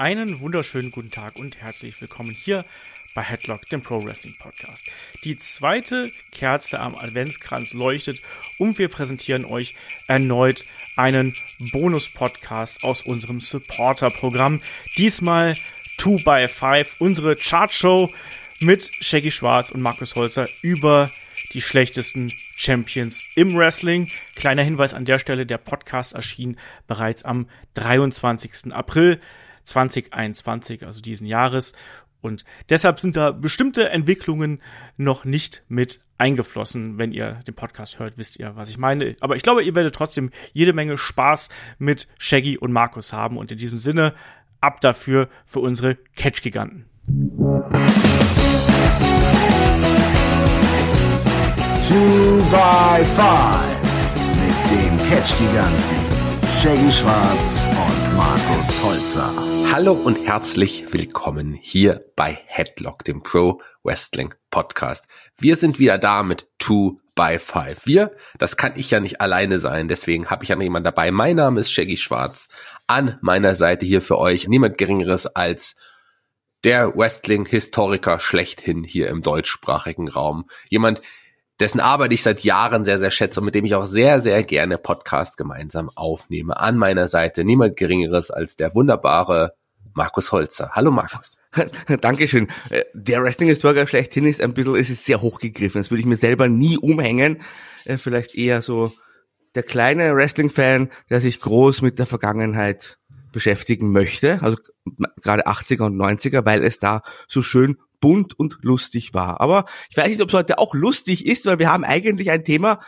Einen wunderschönen guten Tag und herzlich willkommen hier bei Headlock, dem Pro Wrestling Podcast. Die zweite Kerze am Adventskranz leuchtet und wir präsentieren euch erneut einen Bonus-Podcast aus unserem Supporter-Programm. Diesmal 2x5, unsere Chartshow mit Shaggy Schwarz und Markus Holzer über die schlechtesten Champions im Wrestling. Kleiner Hinweis an der Stelle, der Podcast erschien bereits am 23. April 2021, also diesen Jahres. Und deshalb sind da bestimmte Entwicklungen noch nicht mit eingeflossen. Wenn ihr den Podcast hört, wisst ihr, was ich meine. Aber ich glaube, ihr werdet trotzdem jede Menge Spaß mit Shaggy und Markus haben. Und in diesem Sinne, ab dafür für unsere Catch-Giganten. Two by Five mit dem Catch-Giganten Shaggy Schwarz und Markus Holzer. Hallo und herzlich willkommen hier bei Headlock, dem Pro Wrestling Podcast. Wir sind wieder da mit Two by Five. Wir, das kann ich ja nicht alleine sein, deswegen habe ich ja noch jemanden dabei. Mein Name ist Shaggy Schwarz. An meiner Seite hier für euch niemand Geringeres als der Wrestling-Historiker schlechthin hier im deutschsprachigen Raum. Jemand, dessen Arbeit ich seit Jahren sehr, sehr schätze und mit dem ich auch sehr, sehr gerne Podcast gemeinsam aufnehme. An meiner Seite niemand Geringeres als der wunderbare Markus Holzer. Hallo Markus. Dankeschön. Äh, der Wrestling-Historiker schlechthin ist ein bisschen, es ist sehr hochgegriffen. Das würde ich mir selber nie umhängen. Äh, vielleicht eher so der kleine Wrestling-Fan, der sich groß mit der Vergangenheit beschäftigen möchte, also gerade 80er und 90er, weil es da so schön bunt und lustig war. Aber ich weiß nicht, ob es heute auch lustig ist, weil wir haben eigentlich ein Thema,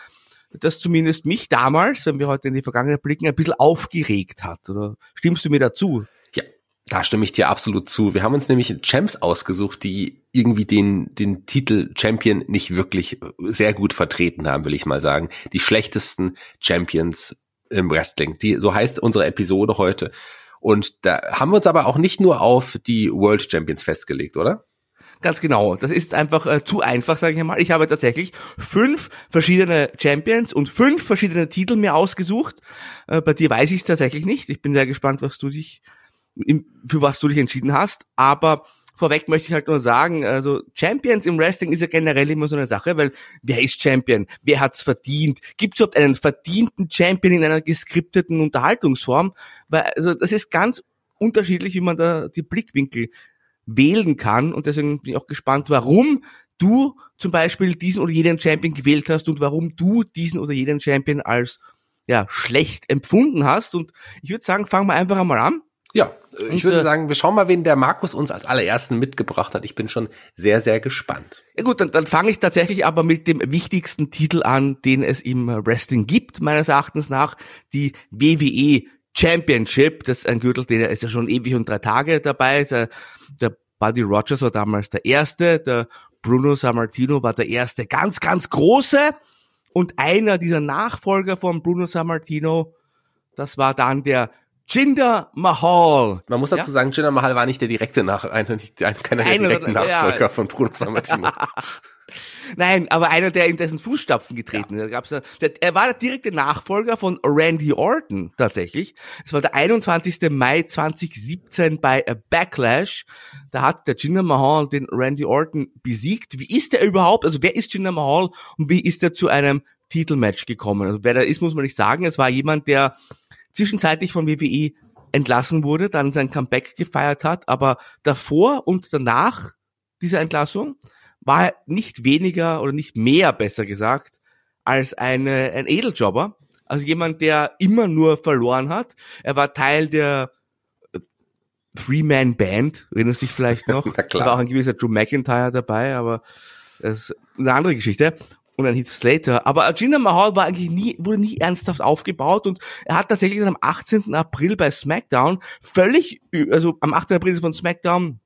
das zumindest mich damals, wenn wir heute in die Vergangenheit blicken, ein bisschen aufgeregt hat. Oder stimmst du mir dazu? Ja, da stimme ich dir absolut zu. Wir haben uns nämlich Champs ausgesucht, die irgendwie den, den Titel Champion nicht wirklich sehr gut vertreten haben, will ich mal sagen. Die schlechtesten Champions im Wrestling. Die, so heißt unsere Episode heute. Und da haben wir uns aber auch nicht nur auf die World Champions festgelegt, oder? Ganz genau. Das ist einfach äh, zu einfach, sage ich mal. Ich habe tatsächlich fünf verschiedene Champions und fünf verschiedene Titel mir ausgesucht. Äh, bei dir weiß ich es tatsächlich nicht. Ich bin sehr gespannt, was du dich, für was du dich entschieden hast. Aber vorweg möchte ich halt nur sagen, also Champions im Wrestling ist ja generell immer so eine Sache, weil wer ist Champion? Wer hat's verdient? Gibt es überhaupt einen verdienten Champion in einer geskripteten Unterhaltungsform? Weil also das ist ganz unterschiedlich, wie man da die Blickwinkel wählen kann. Und deswegen bin ich auch gespannt, warum du zum Beispiel diesen oder jeden Champion gewählt hast und warum du diesen oder jeden Champion als ja, schlecht empfunden hast. Und ich würde sagen, fangen wir einfach einmal an. Ja, ich würde äh, sagen, wir schauen mal, wen der Markus uns als allerersten mitgebracht hat. Ich bin schon sehr, sehr gespannt. Ja gut, dann, dann fange ich tatsächlich aber mit dem wichtigsten Titel an, den es im Wrestling gibt, meines Erachtens nach, die WWE Championship. Das ist ein Gürtel, der ist ja schon ewig und drei Tage dabei. Der, der Buddy Rogers war damals der erste, der Bruno Sammartino war der erste ganz, ganz große. Und einer dieser Nachfolger von Bruno Sammartino, das war dann der Jinder Mahal. Man muss dazu ja? sagen, Jinder Mahal war nicht der direkte Nach einer, nicht, keiner der direkten Nachfolger ja. von Bruno Sammartino. Nein, aber einer, der in dessen Fußstapfen getreten ja. ist. Er war der direkte Nachfolger von Randy Orton tatsächlich. Es war der 21. Mai 2017 bei A Backlash. Da hat der Jinder Mahal den Randy Orton besiegt. Wie ist der überhaupt? Also wer ist Jinder Mahal und wie ist er zu einem Titelmatch gekommen? Also wer da ist, muss man nicht sagen. Es war jemand, der zwischenzeitlich von WWE entlassen wurde, dann sein Comeback gefeiert hat, aber davor und danach dieser Entlassung war nicht weniger oder nicht mehr, besser gesagt, als eine, ein Edeljobber. Also jemand, der immer nur verloren hat. Er war Teil der Three-Man-Band, erinnerst dich vielleicht noch? Na klar. Da war auch ein gewisser Drew McIntyre dabei, aber das ist eine andere Geschichte und ein Heath Slater. Aber Jinder Mahal war eigentlich nie, wurde nie ernsthaft aufgebaut und er hat tatsächlich am 18. April bei SmackDown völlig, also am 8. April von SmackDown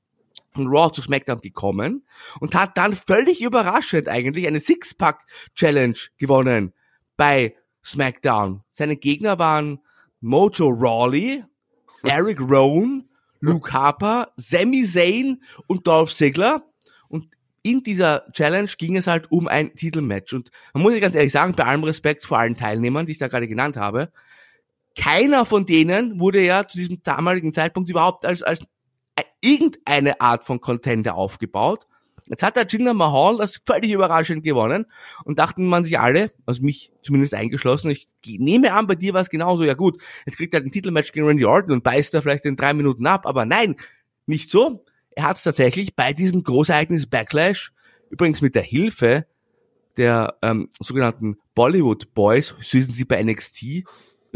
von Raw zu SmackDown gekommen und hat dann völlig überraschend eigentlich eine Six-Pack-Challenge gewonnen bei SmackDown. Seine Gegner waren Mojo Rawley, Eric Rowan, Luke Harper, Sami Zayn und Dolph Ziggler in dieser Challenge ging es halt um ein Titelmatch. Und man muss ja ganz ehrlich sagen, bei allem Respekt vor allen Teilnehmern, die ich da gerade genannt habe, keiner von denen wurde ja zu diesem damaligen Zeitpunkt überhaupt als, als irgendeine Art von Contender aufgebaut. Jetzt hat der Jinder Mahal das völlig überraschend gewonnen und dachten man sich alle, also mich zumindest eingeschlossen, ich nehme an, bei dir war es genauso, ja gut, jetzt kriegt er ein Titelmatch gegen Randy Orton und beißt da vielleicht in drei Minuten ab, aber nein, nicht so. Er hat es tatsächlich bei diesem Großereignis Backlash, übrigens mit der Hilfe der ähm, sogenannten Bollywood Boys, so hießen sie bei NXT,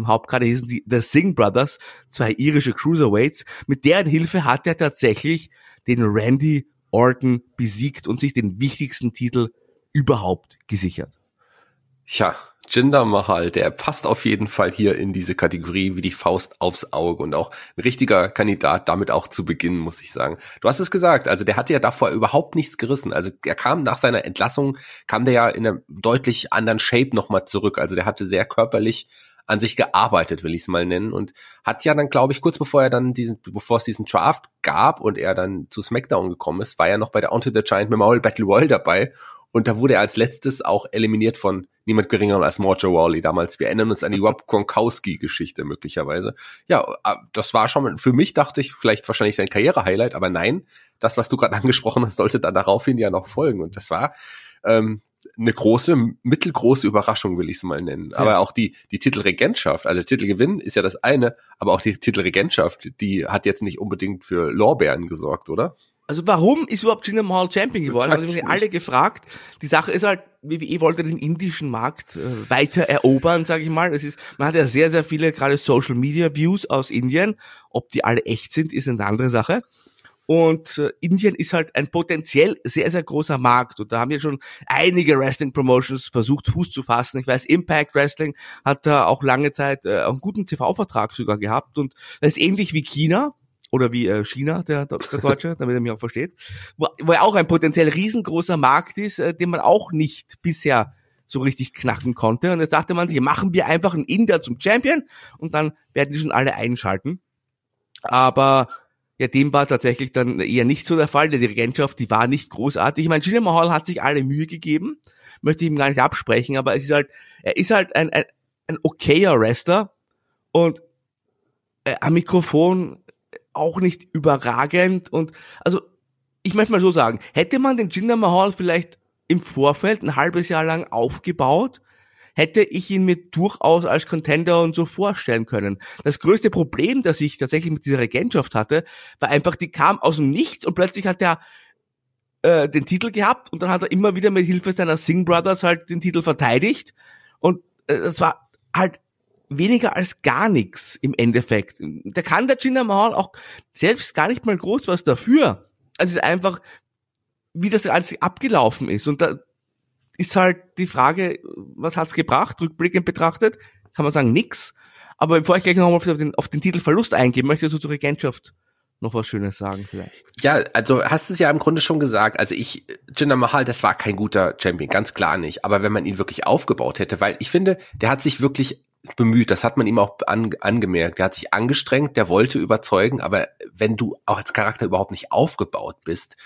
im Hauptkader hießen sie The Singh Brothers, zwei irische Cruiserweights, mit deren Hilfe hat er tatsächlich den Randy Orton besiegt und sich den wichtigsten Titel überhaupt gesichert. Ja, Jinder Mahal, der passt auf jeden Fall hier in diese Kategorie wie die Faust aufs Auge und auch ein richtiger Kandidat damit auch zu beginnen, muss ich sagen. Du hast es gesagt, also der hatte ja davor überhaupt nichts gerissen. Also er kam nach seiner Entlassung, kam der ja in einem deutlich anderen Shape nochmal zurück. Also der hatte sehr körperlich an sich gearbeitet, will ich es mal nennen, und hat ja dann, glaube ich, kurz bevor er dann diesen, bevor es diesen Draft gab und er dann zu SmackDown gekommen ist, war er noch bei der Onto the Giant Memorial Battle Royale dabei und da wurde er als letztes auch eliminiert von niemand geringerem als Mojo Rawley damals. Wir erinnern uns an die Rob Gronkowski-Geschichte möglicherweise. Ja, äh, das war schon, für mich dachte ich, vielleicht wahrscheinlich sein Karriere-Highlight, aber nein, das, was du gerade angesprochen hast, sollte dann daraufhin ja noch folgen. Und das war ähm, eine große, mittelgroße Überraschung, will ich es mal nennen. Ja. Aber auch die, die Titelregentschaft, also Titelgewinn ist ja das eine, aber auch die Titelregentschaft, die hat jetzt nicht unbedingt für Lorbeeren gesorgt, oder? Also warum ist überhaupt Jinder Mahal Champion geworden? Haben sich alle gefragt. Die Sache ist halt, WWE wollte den indischen Markt äh, weiter erobern, sage ich mal. Es ist, man hat ja sehr, sehr viele gerade Social Media Views aus Indien. Ob die alle echt sind, ist eine andere Sache. Und äh, Indien ist halt ein potenziell sehr, sehr großer Markt. Und da haben ja schon einige Wrestling Promotions versucht, Fuß zu fassen. Ich weiß, Impact Wrestling hat da auch lange Zeit äh, einen guten TV-Vertrag sogar gehabt. Und das ist ähnlich wie China oder wie äh, China, der, der Deutsche, damit er mich auch versteht, wo, wo er auch ein potenziell riesengroßer Markt ist, äh, den man auch nicht bisher so richtig knacken konnte. Und jetzt sagte man sich, machen wir einfach einen Inder zum Champion und dann werden die schon alle einschalten. Aber ja, dem war tatsächlich dann eher nicht so der Fall. Der Dirigentschaft, die war nicht großartig. Ich meine, Jinder Mahal hat sich alle Mühe gegeben, möchte ich ihm gar nicht absprechen, aber es ist halt, er ist halt ein, ein, ein okayer Wrestler und äh, am Mikrofon auch nicht überragend und also ich möchte mal so sagen, hätte man den Jinder Mahal vielleicht im Vorfeld ein halbes Jahr lang aufgebaut, hätte ich ihn mir durchaus als Contender und so vorstellen können. Das größte Problem, das ich tatsächlich mit dieser Regentschaft hatte, war einfach, die kam aus dem Nichts und plötzlich hat er äh, den Titel gehabt und dann hat er immer wieder mit Hilfe seiner Singh Brothers halt den Titel verteidigt und äh, das war halt weniger als gar nichts im Endeffekt. Da kann der Jinder Mahal auch selbst gar nicht mal groß was dafür. Also es ist einfach, wie das Ganze abgelaufen ist. Und da ist halt die Frage, was hat's gebracht, rückblickend betrachtet, kann man sagen, nix. Aber bevor ich gleich nochmal auf den, auf den Titelverlust eingehe, möchte ich so zur Regentschaft noch was Schönes sagen vielleicht. Ja, also hast es ja im Grunde schon gesagt. Also ich, Jinder Mahal, das war kein guter Champion, ganz klar nicht. Aber wenn man ihn wirklich aufgebaut hätte, weil ich finde, der hat sich wirklich bemüht. Das hat man ihm auch an, angemerkt. Der hat sich angestrengt, der wollte überzeugen, aber wenn du auch als Charakter überhaupt nicht aufgebaut bist,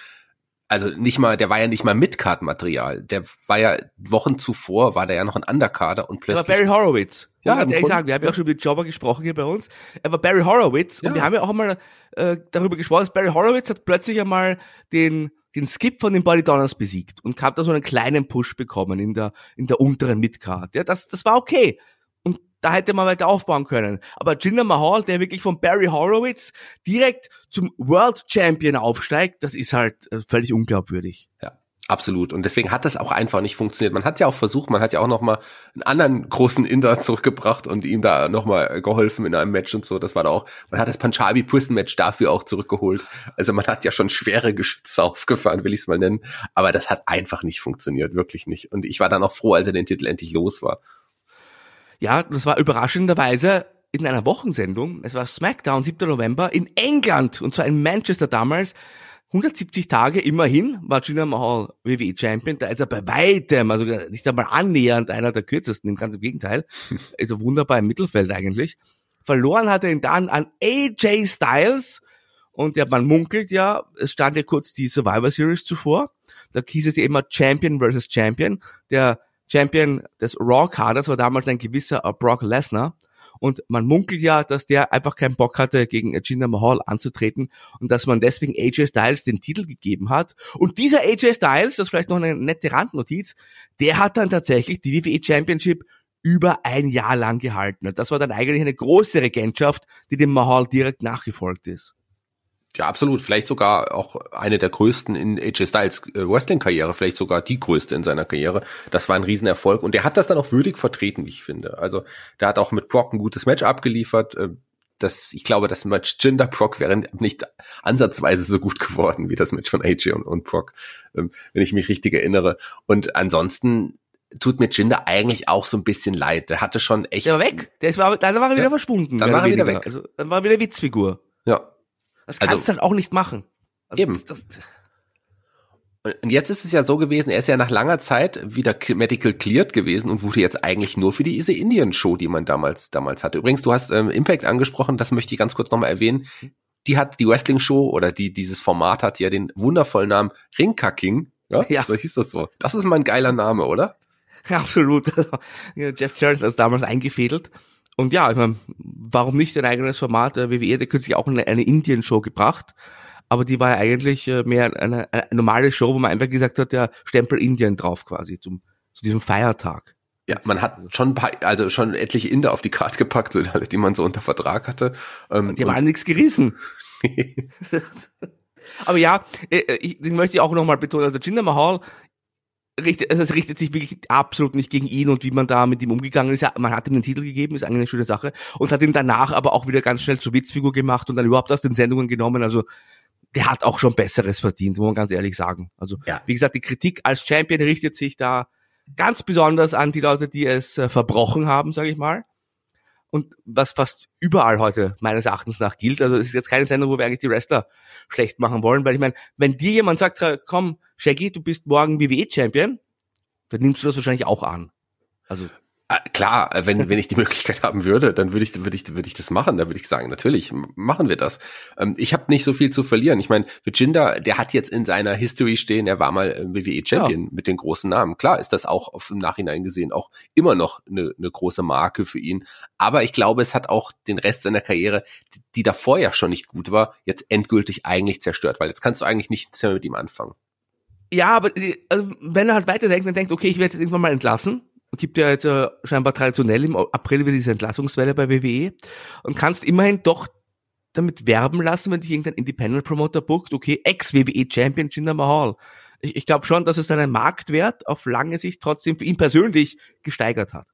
also nicht mal, der war ja nicht mal Midcard-Material. Der war ja Wochen zuvor, war der ja noch ein Undercarder und plötzlich. Er war Barry Horowitz. Ja, ganz ehrlich sagen, wir haben ja auch schon mit Jobber gesprochen hier bei uns. Er war Barry Horowitz ja. und wir haben ja auch einmal äh, darüber gesprochen, dass Barry Horowitz hat plötzlich einmal den den Skip von den Body Donners besiegt und hat da so einen kleinen Push bekommen in der in der unteren Midcard. Ja, das das war okay da hätte man weiter aufbauen können. Aber Jinder Mahal, der wirklich von Barry Horowitz direkt zum World Champion aufsteigt, das ist halt äh, völlig unglaubwürdig. Ja. Absolut. Und deswegen hat das auch einfach nicht funktioniert. Man hat ja auch versucht, man hat ja auch noch mal einen anderen großen Inder zurückgebracht und ihm da noch mal geholfen in einem Match und so. Das war da auch, man hat das Punjabi Prison Match dafür auch zurückgeholt. Also man hat ja schon schwere Geschütze aufgefahren, will ich es mal nennen. Aber das hat einfach nicht funktioniert, wirklich nicht. Und ich war dann auch froh, als er den Titel endlich los war. Ja, das war überraschenderweise in einer Wochensendung. Es war SmackDown, 7. November in England und zwar in Manchester damals. 170 Tage immerhin war Jinder Mahal WWE Champion. Da ist er bei weitem, also nicht einmal annähernd einer der kürzesten, ganz im Gegenteil. Ist er wunderbar im Mittelfeld eigentlich. Verloren hat er ihn dann an AJ Styles. Und ja, man munkelt ja, es stand ja kurz die Survivor Series zuvor. Da hieß es ja immer Champion versus Champion. Der Champion des Raw-Kaders war damals ein gewisser Brock Lesnar. Und man munkelt ja, dass der einfach keinen Bock hatte, gegen Jinder Mahal anzutreten und dass man deswegen AJ Styles den Titel gegeben hat. Und dieser AJ Styles, das ist vielleicht noch eine nette Randnotiz, der hat dann tatsächlich die WWE Championship über ein Jahr lang gehalten. Und das war dann eigentlich eine große Regentschaft, die dem Mahal direkt nachgefolgt ist. Ja, absolut. Vielleicht sogar auch eine der größten in AJ Styles äh, Wrestling-Karriere, vielleicht sogar die größte in seiner Karriere. Das war ein Riesenerfolg und der hat das dann auch würdig vertreten, wie ich finde. Also der hat auch mit Brock ein gutes Match abgeliefert. Äh, das, ich glaube, das Match Jinder Brock wäre nicht ansatzweise so gut geworden wie das Match von AJ und, und Brock, ähm, wenn ich mich richtig erinnere. Und ansonsten tut mir Jinder eigentlich auch so ein bisschen leid. Der hatte schon echt. Der war weg. Der war, dann war er wieder ja, verschwunden. Dann war er wieder weg. Also, dann war er wieder Witzfigur. Ja, das kannst also, du halt auch nicht machen. Also eben. Das, und jetzt ist es ja so gewesen, er ist ja nach langer Zeit wieder medical cleared gewesen und wurde jetzt eigentlich nur für diese Indian-Show, die man damals damals hatte. Übrigens, du hast ähm, Impact angesprochen, das möchte ich ganz kurz nochmal erwähnen. Die hat die Wrestling-Show oder die dieses Format hat ja den wundervollen Namen Ringkacking. Ja, ja. so hieß das so. Das ist mal ein geiler Name, oder? Ja, absolut. Jeff Jarrett hat das damals eingefädelt. Und ja, ich meine, warum nicht ein eigenes Format? Der WWE hat kürzlich auch eine, eine Indien-Show gebracht, aber die war ja eigentlich äh, mehr eine, eine normale Show, wo man einfach gesagt hat, der Stempel Indien drauf quasi zum, zu diesem Feiertag. Ja, man hat schon ein paar, also schon etliche Inder auf die Karte gepackt, die man so unter Vertrag hatte. Ähm, die haben nichts gerissen. Aber ja, äh, äh, ich, ich möchte auch nochmal betonen, also Jinder Mahal richtet, also es richtet sich wirklich absolut nicht gegen ihn und wie man da mit ihm umgegangen ist. Man hat ihm den Titel gegeben, ist eigentlich eine schöne Sache und hat ihn danach aber auch wieder ganz schnell zur Witzfigur gemacht und dann überhaupt aus den Sendungen genommen. Also der hat auch schon Besseres verdient, muss man ganz ehrlich sagen. Also ja. wie gesagt, die Kritik als Champion richtet sich da ganz besonders an die Leute, die es äh, verbrochen haben, sage ich mal und was fast überall heute meines Erachtens nach gilt. Also es ist jetzt keine Sendung, wo wir eigentlich die Wrestler schlecht machen wollen, weil ich meine, wenn dir jemand sagt, komm, Shaggy, du bist morgen WWE-Champion, dann nimmst du das wahrscheinlich auch an. Also klar, äh, wenn, wenn ich die Möglichkeit haben würde, dann würde ich, würde ich, würde ich das machen. Da würde ich sagen, natürlich, machen wir das. Ähm, ich habe nicht so viel zu verlieren. Ich meine, Virginia, der hat jetzt in seiner History stehen, er war mal äh, WWE-Champion ja. mit den großen Namen. Klar ist das auch auf, im Nachhinein gesehen auch immer noch eine, eine große Marke für ihn. Aber ich glaube, es hat auch den Rest seiner Karriere, die, die davor ja schon nicht gut war, jetzt endgültig eigentlich zerstört, weil jetzt kannst du eigentlich nichts mehr mit ihm anfangen. Ja, aber also, wenn er halt weiterdenkt und denkt, okay, ich werde jetzt irgendwann mal entlassen, gibt ja jetzt äh, scheinbar traditionell im April wieder diese Entlassungswelle bei WWE und kannst immerhin doch damit werben lassen, wenn dich irgendein Independent Promoter bookt, okay, Ex-WWE Champion Jinder Mahal. Ich, ich glaube schon, dass es seinen Marktwert auf lange Sicht trotzdem für ihn persönlich gesteigert hat.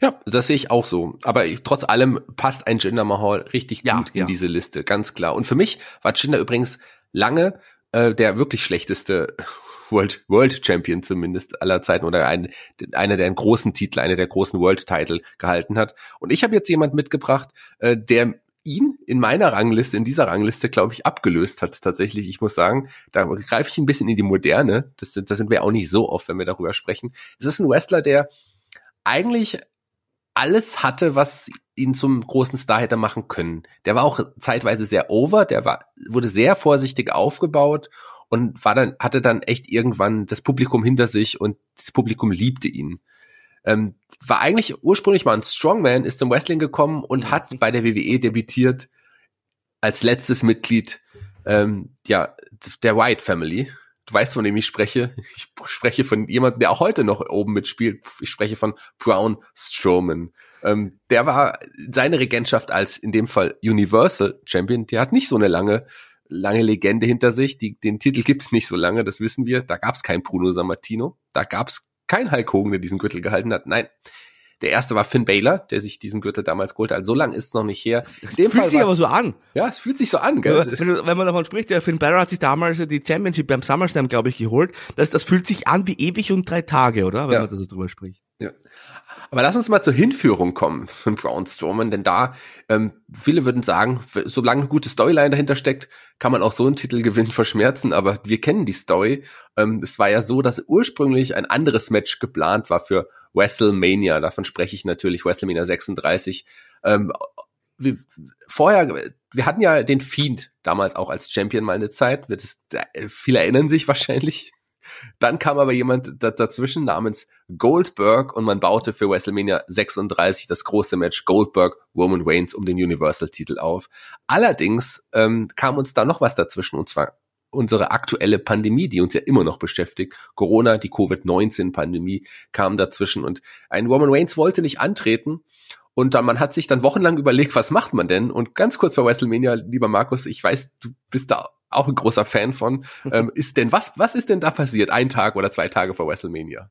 Ja, das sehe ich auch so. Aber ich, trotz allem passt ein Jinder Mahal richtig ja, gut in ja. diese Liste, ganz klar. Und für mich war Jinder übrigens lange äh, der wirklich schlechteste World, World Champion zumindest aller Zeiten oder ein, einer der großen Titel, einer der großen World Title gehalten hat. Und ich habe jetzt jemand mitgebracht, äh, der ihn in meiner Rangliste, in dieser Rangliste, glaube ich, abgelöst hat. Tatsächlich, ich muss sagen, da greife ich ein bisschen in die Moderne. Das, das sind wir auch nicht so oft, wenn wir darüber sprechen. Es ist ein Wrestler, der eigentlich alles hatte, was ihn zum großen Star hätte machen können. Der war auch zeitweise sehr over, der war, wurde sehr vorsichtig aufgebaut und war dann, hatte dann echt irgendwann das Publikum hinter sich und das Publikum liebte ihn. Ähm, war eigentlich ursprünglich mal ein Strongman, ist zum Wrestling gekommen und hat bei der WWE debütiert als letztes Mitglied ähm, ja, der White Family. Du weißt, von dem ich spreche. Ich spreche von jemandem, der auch heute noch oben mitspielt. Ich spreche von Brown Strowman. Ähm, der war seine Regentschaft als in dem Fall Universal Champion. Der hat nicht so eine lange lange Legende hinter sich. Die, den Titel gibt's nicht so lange, das wissen wir. Da gab's kein Bruno Sammartino. Da gab's kein Hulk Hogan, der diesen Gürtel gehalten hat. Nein. Der erste war Finn Baylor, der sich diesen Gürtel damals geholt hat. Also so lang ist es noch nicht her. In dem fühlt Fall sich aber so an. Ja, es fühlt sich so an, gell? Wenn, wenn man davon spricht, der Finn Baylor hat sich damals die Championship beim SummerSlam, glaube ich, geholt. Das, das fühlt sich an wie ewig und drei Tage, oder? Wenn ja. man da so drüber spricht. Ja. Aber lass uns mal zur Hinführung kommen von Braun Strowman, denn da, ähm, viele würden sagen, solange eine gute Storyline dahinter steckt, kann man auch so einen Titelgewinn verschmerzen, aber wir kennen die Story. Ähm, es war ja so, dass ursprünglich ein anderes Match geplant war für WrestleMania. Davon spreche ich natürlich, WrestleMania 36. Ähm, wir, vorher, wir hatten ja den Fiend damals auch als Champion mal eine Zeit. Das, viele erinnern sich wahrscheinlich. Dann kam aber jemand dazwischen namens Goldberg und man baute für WrestleMania 36 das große Match Goldberg Roman Reigns um den Universal-Titel auf. Allerdings ähm, kam uns da noch was dazwischen und zwar unsere aktuelle Pandemie, die uns ja immer noch beschäftigt. Corona, die Covid-19-Pandemie kam dazwischen und ein Roman Reigns wollte nicht antreten. Und dann, man hat sich dann wochenlang überlegt, was macht man denn? Und ganz kurz vor WrestleMania, lieber Markus, ich weiß, du bist da auch ein großer Fan von. ähm, ist denn, was, was ist denn da passiert? Ein Tag oder zwei Tage vor WrestleMania?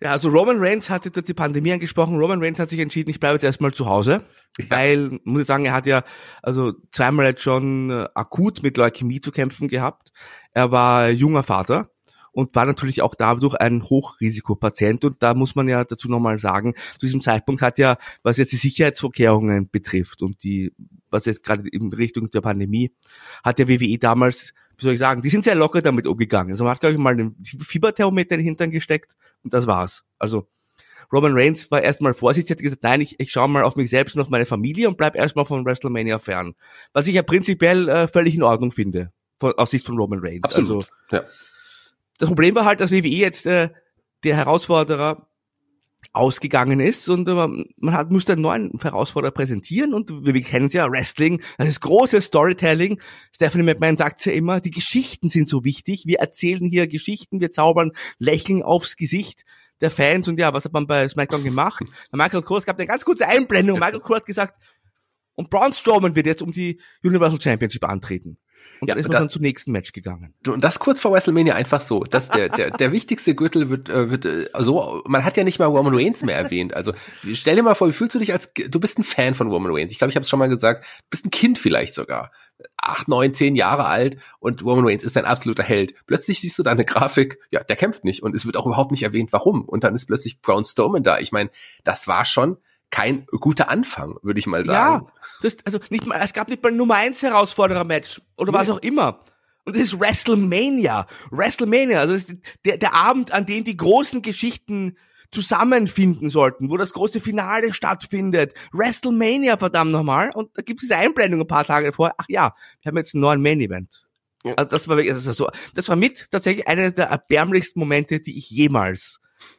Ja, also Roman Reigns hatte dort die Pandemie angesprochen. Roman Reigns hat sich entschieden, ich bleibe jetzt erstmal zu Hause. Ja. Weil, muss ich sagen, er hat ja also zweimal jetzt schon äh, akut mit Leukämie zu kämpfen gehabt. Er war junger Vater und war natürlich auch dadurch ein Hochrisikopatient. Und da muss man ja dazu nochmal sagen, zu diesem Zeitpunkt hat ja, was jetzt die Sicherheitsvorkehrungen betrifft und die, was jetzt gerade in Richtung der Pandemie, hat der WWE damals wie soll ich sagen, die sind sehr locker damit umgegangen. Also man hat, glaube ich, mal einen Fieberthermometer in den Hintern gesteckt und das war's. Also Roman Reigns war erstmal vorsichtig, hat gesagt, nein, ich, ich schaue mal auf mich selbst und auf meine Familie und bleib erstmal von WrestleMania fern. Was ich ja prinzipiell äh, völlig in Ordnung finde, von, aus Sicht von Roman Reigns. Absolut. Also, ja. Das Problem war halt, dass WWE jetzt äh, der Herausforderer ausgegangen ist und äh, man hat, musste einen neuen Herausforderer präsentieren und wir, wir kennen es ja, Wrestling, das ist großes Storytelling. Stephanie McMahon sagt ja immer, die Geschichten sind so wichtig. Wir erzählen hier Geschichten, wir zaubern Lächeln aufs Gesicht der Fans und ja, was hat man bei SmackDown gemacht? Michael Cole, es gab eine ganz kurze Einblendung. Michael Cole hat gesagt, und Braun Strowman wird jetzt um die Universal Championship antreten. Und ja, dann ist man da, dann zum nächsten Match gegangen. Und das kurz vor WrestleMania einfach so. dass der, der, der wichtigste Gürtel wird, äh, wird äh, so, man hat ja nicht mal Roman Reigns mehr erwähnt. Also stell dir mal vor, wie fühlst du dich als, du bist ein Fan von Roman Reigns. Ich glaube, ich habe es schon mal gesagt, du bist ein Kind vielleicht sogar. Acht, neun, zehn Jahre alt und Roman Reigns ist ein absoluter Held. Plötzlich siehst du da eine Grafik, ja, der kämpft nicht und es wird auch überhaupt nicht erwähnt, warum. Und dann ist plötzlich Braun Strowman da. Ich meine, das war schon kein guter Anfang, würde ich mal sagen. Ja, das, also nicht mal, es gab nicht mal ein Nummer 1 Herausforderer-Match oder was auch immer. Und das ist WrestleMania. WrestleMania, also das ist der, der Abend, an dem die großen Geschichten zusammenfinden sollten, wo das große Finale stattfindet. WrestleMania, verdammt nochmal. Und da gibt es diese Einblendung ein paar Tage vorher. Ach ja, wir haben jetzt einen neuen Main Event. Ja. Also das war wirklich, das war so, das war mit tatsächlich einer der erbärmlichsten Momente, die ich jemals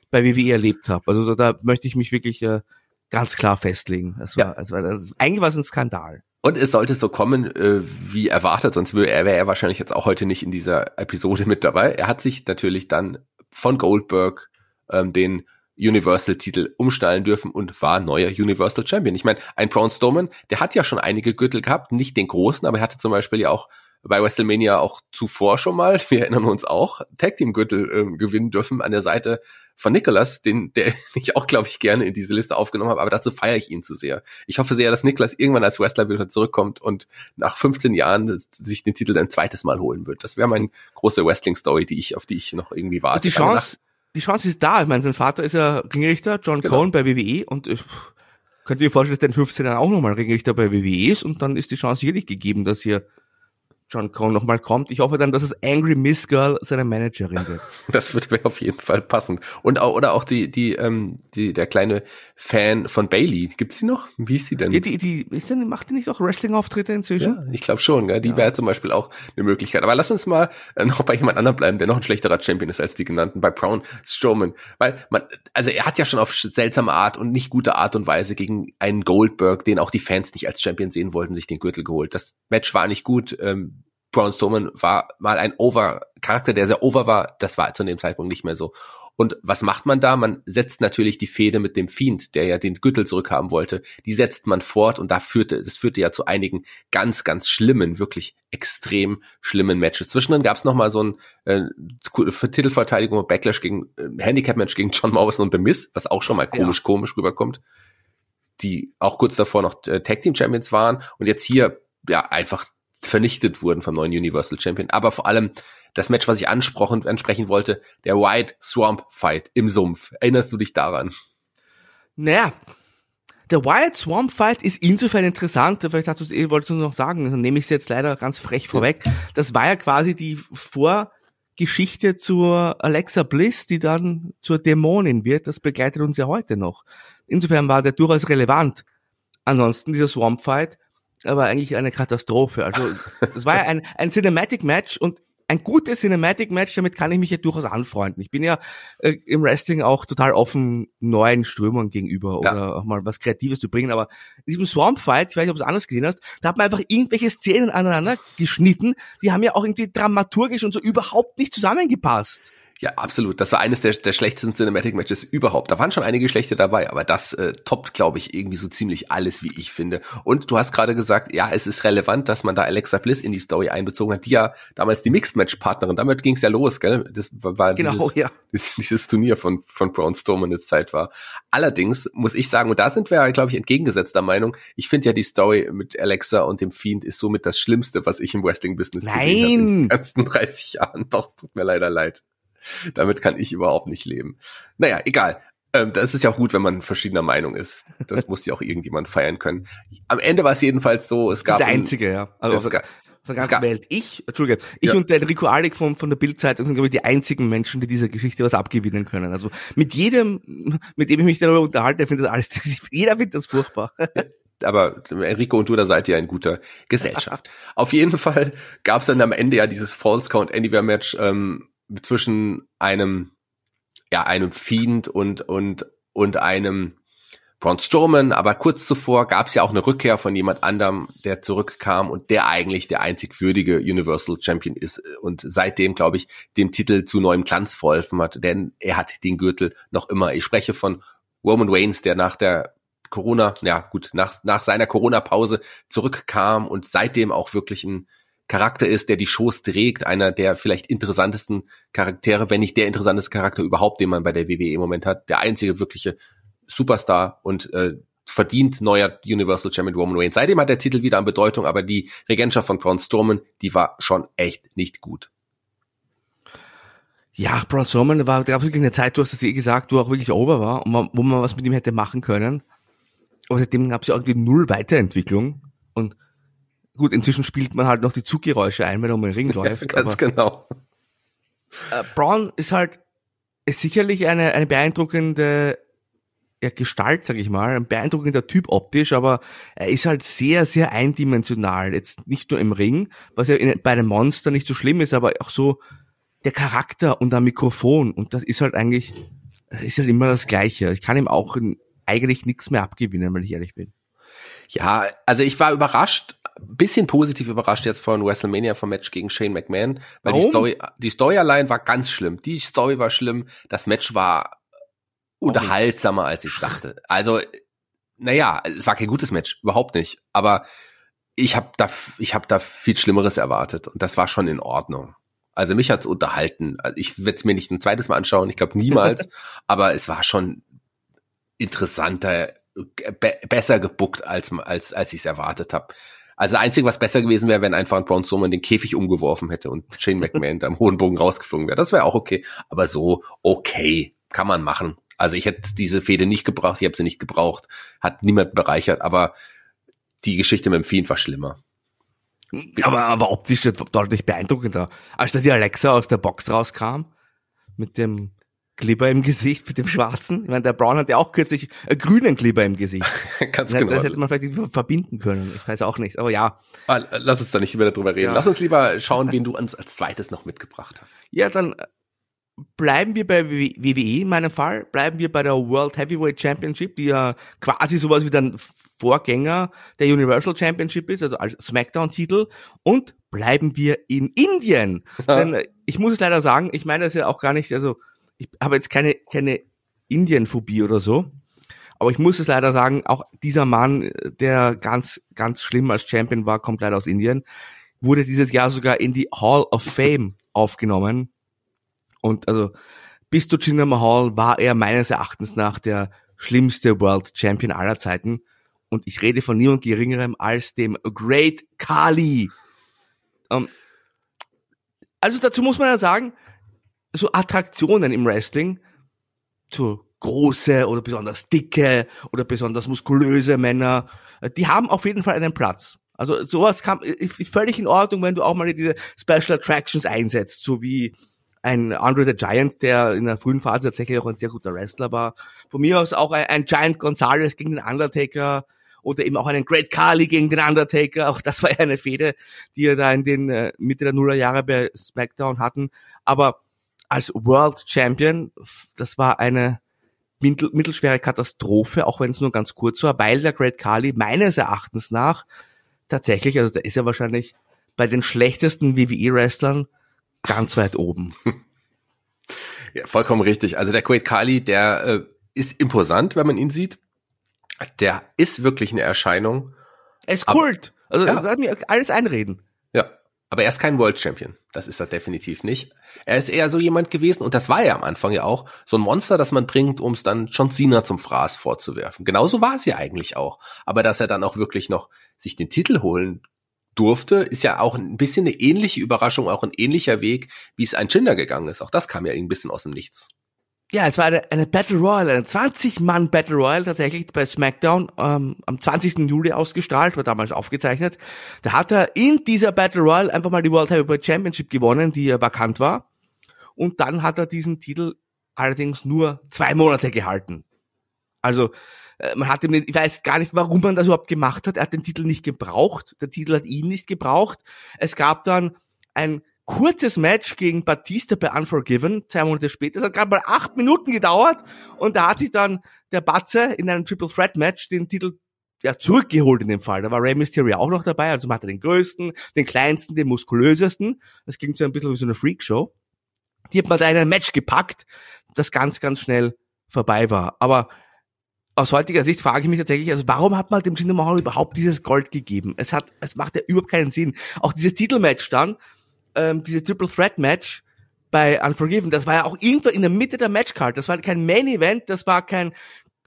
bei WWE erlebt habe. Also da, da möchte ich mich wirklich äh, ganz klar festlegen. Das war, ja. das war, das, eigentlich war es ein Skandal. Und es sollte so kommen, äh, wie erwartet, sonst wäre er, wär er wahrscheinlich jetzt auch heute nicht in dieser Episode mit dabei. Er hat sich natürlich dann von Goldberg ähm, den Universal-Titel umstellen dürfen und war neuer Universal Champion. Ich meine, ein Braun Strowman, der hat ja schon einige Gürtel gehabt, nicht den großen, aber er hatte zum Beispiel ja auch bei WrestleMania auch zuvor schon mal, wir erinnern uns auch, Tag Team Gürtel äh, gewinnen dürfen an der Seite von Nicholas, den der ich auch glaube ich gerne in diese Liste aufgenommen habe, aber dazu feiere ich ihn zu sehr. Ich hoffe sehr, dass Nicholas irgendwann als Wrestler wieder zurückkommt und nach 15 Jahren sich den Titel ein zweites Mal holen wird. Das wäre meine große Wrestling Story, die ich auf die ich noch irgendwie warte. Die Chance, die Chance ist da. Ich meine, sein Vater ist ja Ringrichter, John genau. Cohn bei WWE und ich könnte mir vorstellen, dass der in 15 Jahren auch nochmal Ringrichter bei WWE ist und dann ist die Chance sicherlich gegeben, dass hier John Cone nochmal kommt. Ich hoffe dann, dass es Angry Miss Girl seine Managerin wird. Das wird mir auf jeden Fall passen. Und auch, oder auch die, die, ähm, die, der kleine Fan von Bailey. Gibt's die noch? Wie ist die denn? Ja, die, die, ist denn, macht die nicht auch Wrestling-Auftritte inzwischen? Ja, ich glaube schon, gell? Die ja. wäre zum Beispiel auch eine Möglichkeit. Aber lass uns mal äh, noch bei jemand anderem bleiben, der noch ein schlechterer Champion ist als die genannten, bei Brown Strowman. Weil man, also er hat ja schon auf seltsame Art und nicht gute Art und Weise gegen einen Goldberg, den auch die Fans nicht als Champion sehen wollten, sich den Gürtel geholt. Das Match war nicht gut. Ähm, Braun Strowman war mal ein Over-Charakter, der sehr over war. Das war zu dem Zeitpunkt nicht mehr so. Und was macht man da? Man setzt natürlich die Fehde mit dem Fiend, der ja den Gürtel zurückhaben wollte. Die setzt man fort und da führte, das führte ja zu einigen ganz, ganz schlimmen, wirklich extrem schlimmen Matches. Zwischendrin gab es nochmal so ein äh, Titelverteidigung und Backlash gegen äh, Handicap-Match gegen John Morrison und The Miz, was auch schon mal komisch, ja. komisch rüberkommt. Die auch kurz davor noch äh, Tag Team Champions waren und jetzt hier ja einfach vernichtet wurden vom neuen Universal Champion. Aber vor allem das Match, was ich ansprechen, ansprechen wollte, der White Swamp Fight im Sumpf. Erinnerst du dich daran? Naja, der Wild Swamp Fight ist insofern interessant, vielleicht hast du es eh, wolltest du noch sagen, dann nehme ich es jetzt leider ganz frech vorweg. Das war ja quasi die Vorgeschichte zur Alexa Bliss, die dann zur Dämonin wird. Das begleitet uns ja heute noch. Insofern war der durchaus relevant. Ansonsten dieser Swamp Fight aber eigentlich eine Katastrophe. Also das war ja ein, ein Cinematic Match und ein gutes Cinematic Match, damit kann ich mich ja durchaus anfreunden. Ich bin ja äh, im Wrestling auch total offen neuen Strömungen gegenüber ja. oder auch mal was Kreatives zu bringen. Aber in diesem Swamp Fight, ich weiß nicht, ob du es anders gesehen hast, da hat man einfach irgendwelche Szenen aneinander geschnitten, die haben ja auch irgendwie dramaturgisch und so überhaupt nicht zusammengepasst. Ja, absolut. Das war eines der, der schlechtesten Cinematic Matches überhaupt. Da waren schon einige schlechte dabei, aber das äh, toppt, glaube ich, irgendwie so ziemlich alles, wie ich finde. Und du hast gerade gesagt, ja, es ist relevant, dass man da Alexa Bliss in die Story einbezogen hat, die ja damals die Mixed Match Partnerin. Damit ging es ja los, gell? Das war genau, dieses, ja. dieses, dieses Turnier von von Braun Strowman eine Zeit war. Allerdings muss ich sagen, und da sind wir, glaube ich, entgegengesetzter Meinung. Ich finde ja die Story mit Alexa und dem Fiend ist somit das Schlimmste, was ich im Wrestling Business Nein. gesehen habe in den ganzen 30 Jahren. Doch, es tut mir leider leid. Damit kann ich überhaupt nicht leben. Naja, egal. Ähm, das ist ja auch gut, wenn man verschiedener Meinung ist. Das muss ja auch irgendjemand feiern können. Am Ende war es jedenfalls so, es gab... Der Einzige, ja. Also es gab, der ganzen Welt. Ich, Entschuldige, ich ja. und der Enrico Alec von, von der Bildzeitung sind, glaube ich, die einzigen Menschen, die dieser Geschichte was abgewinnen können. Also mit jedem, mit dem ich mich darüber unterhalte, findet das alles, jeder findet das furchtbar. aber Enrico und du, da seid ihr in guter Gesellschaft. Auf jeden Fall gab es dann am Ende ja dieses False Count Anywhere Match ähm, zwischen einem, ja, einem Fiend und, und, und einem Braun Strowman, aber kurz zuvor gab es ja auch eine Rückkehr von jemand anderem, der zurückkam und der eigentlich der einzig würdige Universal Champion ist und seitdem, glaube ich, dem Titel zu neuem Glanz verholfen hat, denn er hat den Gürtel noch immer. Ich spreche von Roman Reigns, der nach der Corona, ja gut, nach, nach seiner Corona-Pause zurückkam und seitdem auch wirklich ein Charakter ist, der die Shows trägt, einer der vielleicht interessantesten Charaktere, wenn nicht der interessanteste Charakter überhaupt, den man bei der WWE im Moment hat, der einzige wirkliche Superstar und äh, verdient neuer Universal Champion Roman Reigns. Seitdem hat der Titel wieder an Bedeutung, aber die Regentschaft von Braun Strowman, die war schon echt nicht gut. Ja, Braun Strowman war, gab es wirklich eine Zeit, du hast es eh gesagt, wo auch wirklich over war und man, wo man was mit ihm hätte machen können. Aber seitdem gab es ja irgendwie null Weiterentwicklung und Gut, inzwischen spielt man halt noch die Zuggeräusche ein, wenn er um den Ring läuft. Ganz aber, genau. Äh, Braun ist halt ist sicherlich eine, eine beeindruckende ja, Gestalt, sag ich mal, ein beeindruckender Typ optisch, aber er ist halt sehr, sehr eindimensional. Jetzt nicht nur im Ring, was ja in, bei einem Monster nicht so schlimm ist, aber auch so der Charakter und der Mikrofon. Und das ist halt eigentlich, ist halt immer das Gleiche. Ich kann ihm auch eigentlich nichts mehr abgewinnen, wenn ich ehrlich bin. Ja, also ich war überrascht, bisschen positiv überrascht jetzt von WrestleMania vom Match gegen Shane McMahon, weil Warum? die Story, die Story allein war ganz schlimm. Die Story war schlimm. Das Match war unterhaltsamer, als ich dachte. Also, naja, es war kein gutes Match, überhaupt nicht. Aber ich habe da, ich habe da viel Schlimmeres erwartet und das war schon in Ordnung. Also mich hat's unterhalten. Also ich werde es mir nicht ein zweites Mal anschauen, ich glaube niemals. aber es war schon interessanter, be besser gebuckt als als als ich es erwartet habe. Also das Einzige, was besser gewesen wäre, wenn einfach ein Braun Strowman den Käfig umgeworfen hätte und Shane McMahon da am hohen Bogen rausgeflogen wäre. Das wäre auch okay. Aber so, okay, kann man machen. Also ich hätte diese Fehde nicht gebraucht, ich habe sie nicht gebraucht, hat niemand bereichert, aber die Geschichte mit dem Fiend war schlimmer. Aber, aber optisch deutlich beeindruckender. Als da die Alexa aus der Box rauskam, mit dem Glibber im Gesicht mit dem Schwarzen. Ich meine, der Brown hat ja auch kürzlich einen grünen Glibber im Gesicht. Ganz das, genau. Das hätte man vielleicht verbinden können. Ich weiß auch nicht, aber ja. Ah, lass uns da nicht mehr darüber reden. Ja. Lass uns lieber schauen, wen du uns als zweites noch mitgebracht hast. Ja, dann bleiben wir bei WWE in meinem Fall. Bleiben wir bei der World Heavyweight Championship, die ja quasi sowas wie der Vorgänger der Universal Championship ist, also als Smackdown-Titel. Und bleiben wir in Indien. Denn ich muss es leider sagen, ich meine das ja auch gar nicht, also ich habe jetzt keine, keine Indienphobie oder so. Aber ich muss es leider sagen, auch dieser Mann, der ganz, ganz schlimm als Champion war, kommt leider aus Indien, wurde dieses Jahr sogar in die Hall of Fame aufgenommen. Und also bis zu Jinder Mahal war er meines Erachtens nach der schlimmste World Champion aller Zeiten. Und ich rede von niemand geringerem als dem Great Kali. Um, ähm, also dazu muss man ja sagen, so Attraktionen im Wrestling, so große oder besonders dicke oder besonders muskulöse Männer, die haben auf jeden Fall einen Platz. Also sowas kam völlig in Ordnung, wenn du auch mal diese Special Attractions einsetzt, so wie ein Andre the Giant, der in der frühen Phase tatsächlich auch ein sehr guter Wrestler war. Von mir aus auch ein, ein Giant Gonzalez gegen den Undertaker oder eben auch einen Great Khali gegen den Undertaker. Auch das war ja eine Fehde, die er da in den äh, Mitte der Nullerjahre bei SmackDown hatten. Aber als World Champion, das war eine mittel, mittelschwere Katastrophe, auch wenn es nur ganz kurz war, weil der Great Khali meines Erachtens nach tatsächlich, also da ist er wahrscheinlich bei den schlechtesten WWE-Wrestlern ganz weit oben. Ja, vollkommen richtig. Also der Great Khali, der äh, ist imposant, wenn man ihn sieht. Der ist wirklich eine Erscheinung. Er ist Kult. Also ja. lass mir alles einreden. Aber er ist kein World Champion. Das ist er definitiv nicht. Er ist eher so jemand gewesen, und das war er am Anfang ja auch, so ein Monster, das man bringt, um es dann John Cena zum Fraß vorzuwerfen. Genauso war es ja eigentlich auch. Aber dass er dann auch wirklich noch sich den Titel holen durfte, ist ja auch ein bisschen eine ähnliche Überraschung, auch ein ähnlicher Weg, wie es ein Chinder gegangen ist. Auch das kam ja ein bisschen aus dem Nichts. Ja, es war eine, eine Battle Royale, eine 20-Mann Battle Royale tatsächlich bei SmackDown ähm, am 20. Juli ausgestrahlt, war damals aufgezeichnet. Da hat er in dieser Battle Royale einfach mal die World Heavyweight Championship gewonnen, die ja vakant war. Und dann hat er diesen Titel allerdings nur zwei Monate gehalten. Also äh, man hat ihm, ich weiß gar nicht, warum man das überhaupt gemacht hat. Er hat den Titel nicht gebraucht. Der Titel hat ihn nicht gebraucht. Es gab dann ein kurzes Match gegen Batista bei Unforgiven, zwei Monate später. Das hat gerade mal acht Minuten gedauert und da hat sich dann der Batze in einem Triple Threat Match den Titel ja, zurückgeholt in dem Fall. Da war Rey Mysterio auch noch dabei, also man hatte den größten, den kleinsten, den muskulösesten. Das ging so ein bisschen wie so eine Freakshow. Die hat man da in ein Match gepackt, das ganz, ganz schnell vorbei war. Aber aus heutiger Sicht frage ich mich tatsächlich, also warum hat man dem Jinder Mahal überhaupt dieses Gold gegeben? Es hat, es macht ja überhaupt keinen Sinn. Auch dieses Titelmatch dann, ähm, diese Triple Threat Match bei Unforgiven, das war ja auch irgendwo in der Mitte der Matchcard. Das war kein Main Event, das war kein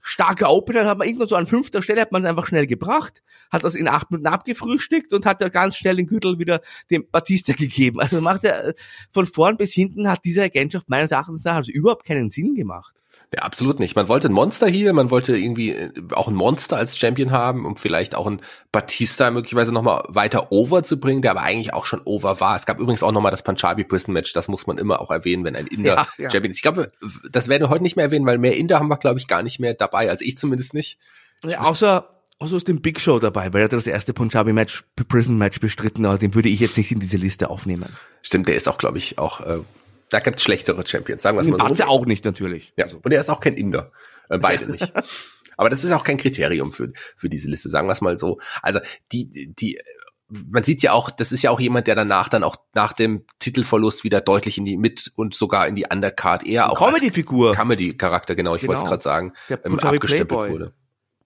starker Opener, hat man irgendwo so an fünfter Stelle hat man es einfach schnell gebracht, hat das in acht Minuten abgefrühstückt und hat da ganz schnell den Gürtel wieder dem Batista gegeben. Also macht er von vorn bis hinten hat diese Agentschaft meines Erachtens nach also überhaupt keinen Sinn gemacht. Ja, absolut nicht. Man wollte ein Monster hier, man wollte irgendwie äh, auch ein Monster als Champion haben, um vielleicht auch ein Batista möglicherweise nochmal weiter over zu bringen, der aber eigentlich auch schon over war. Es gab übrigens auch nochmal das Punjabi Prison Match, das muss man immer auch erwähnen, wenn ein Inder ja, ja. Champion ist. Ich glaube, das werden wir heute nicht mehr erwähnen, weil mehr Inder haben wir, glaube ich, gar nicht mehr dabei. Also ich zumindest nicht. Ja, außer außer aus dem Big Show dabei, weil er hat das erste Punjabi Match, Prison Match bestritten, aber den würde ich jetzt nicht in diese Liste aufnehmen. Stimmt, der ist auch, glaube ich, auch äh, da gibt's schlechtere Champions, sagen wir es mal so. Ja auch nicht, natürlich. Ja, und er ist auch kein Inder. Äh, beide nicht. Aber das ist auch kein Kriterium für, für diese Liste, sagen wir es mal so. Also die, die, man sieht ja auch, das ist ja auch jemand, der danach dann auch nach dem Titelverlust wieder deutlich in die mit und sogar in die Undercard eher auch Comedy-Figur. Comedy-Charakter, genau, ich genau. wollte es gerade sagen, ähm, abgestempelt Playboy. wurde.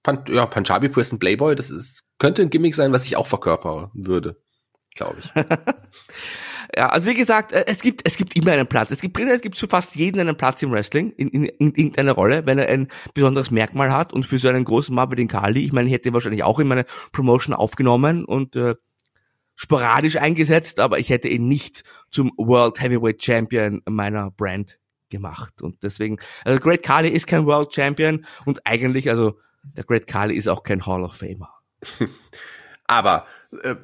Pan, ja, Punjabi Prison Playboy, das ist, könnte ein Gimmick sein, was ich auch verkörpern würde, glaube ich. Ja, also wie gesagt, äh, es gibt, es gibt immer einen Platz. Es gibt, es gibt für fast jeden einen Platz im Wrestling, in, in, in irgendeiner Rolle, wenn er ein besonderes Merkmal hat und für so einen großen Mann wie den Kali, ich meine, ich hätte ihn wahrscheinlich auch in meine Promotion aufgenommen und äh, sporadisch eingesetzt, aber ich hätte ihn nicht zum World Heavyweight Champion meiner Brand gemacht. Und deswegen, also Great Kali ist kein World Champion und eigentlich, also der Great Kali ist auch kein Hall of Famer. aber äh,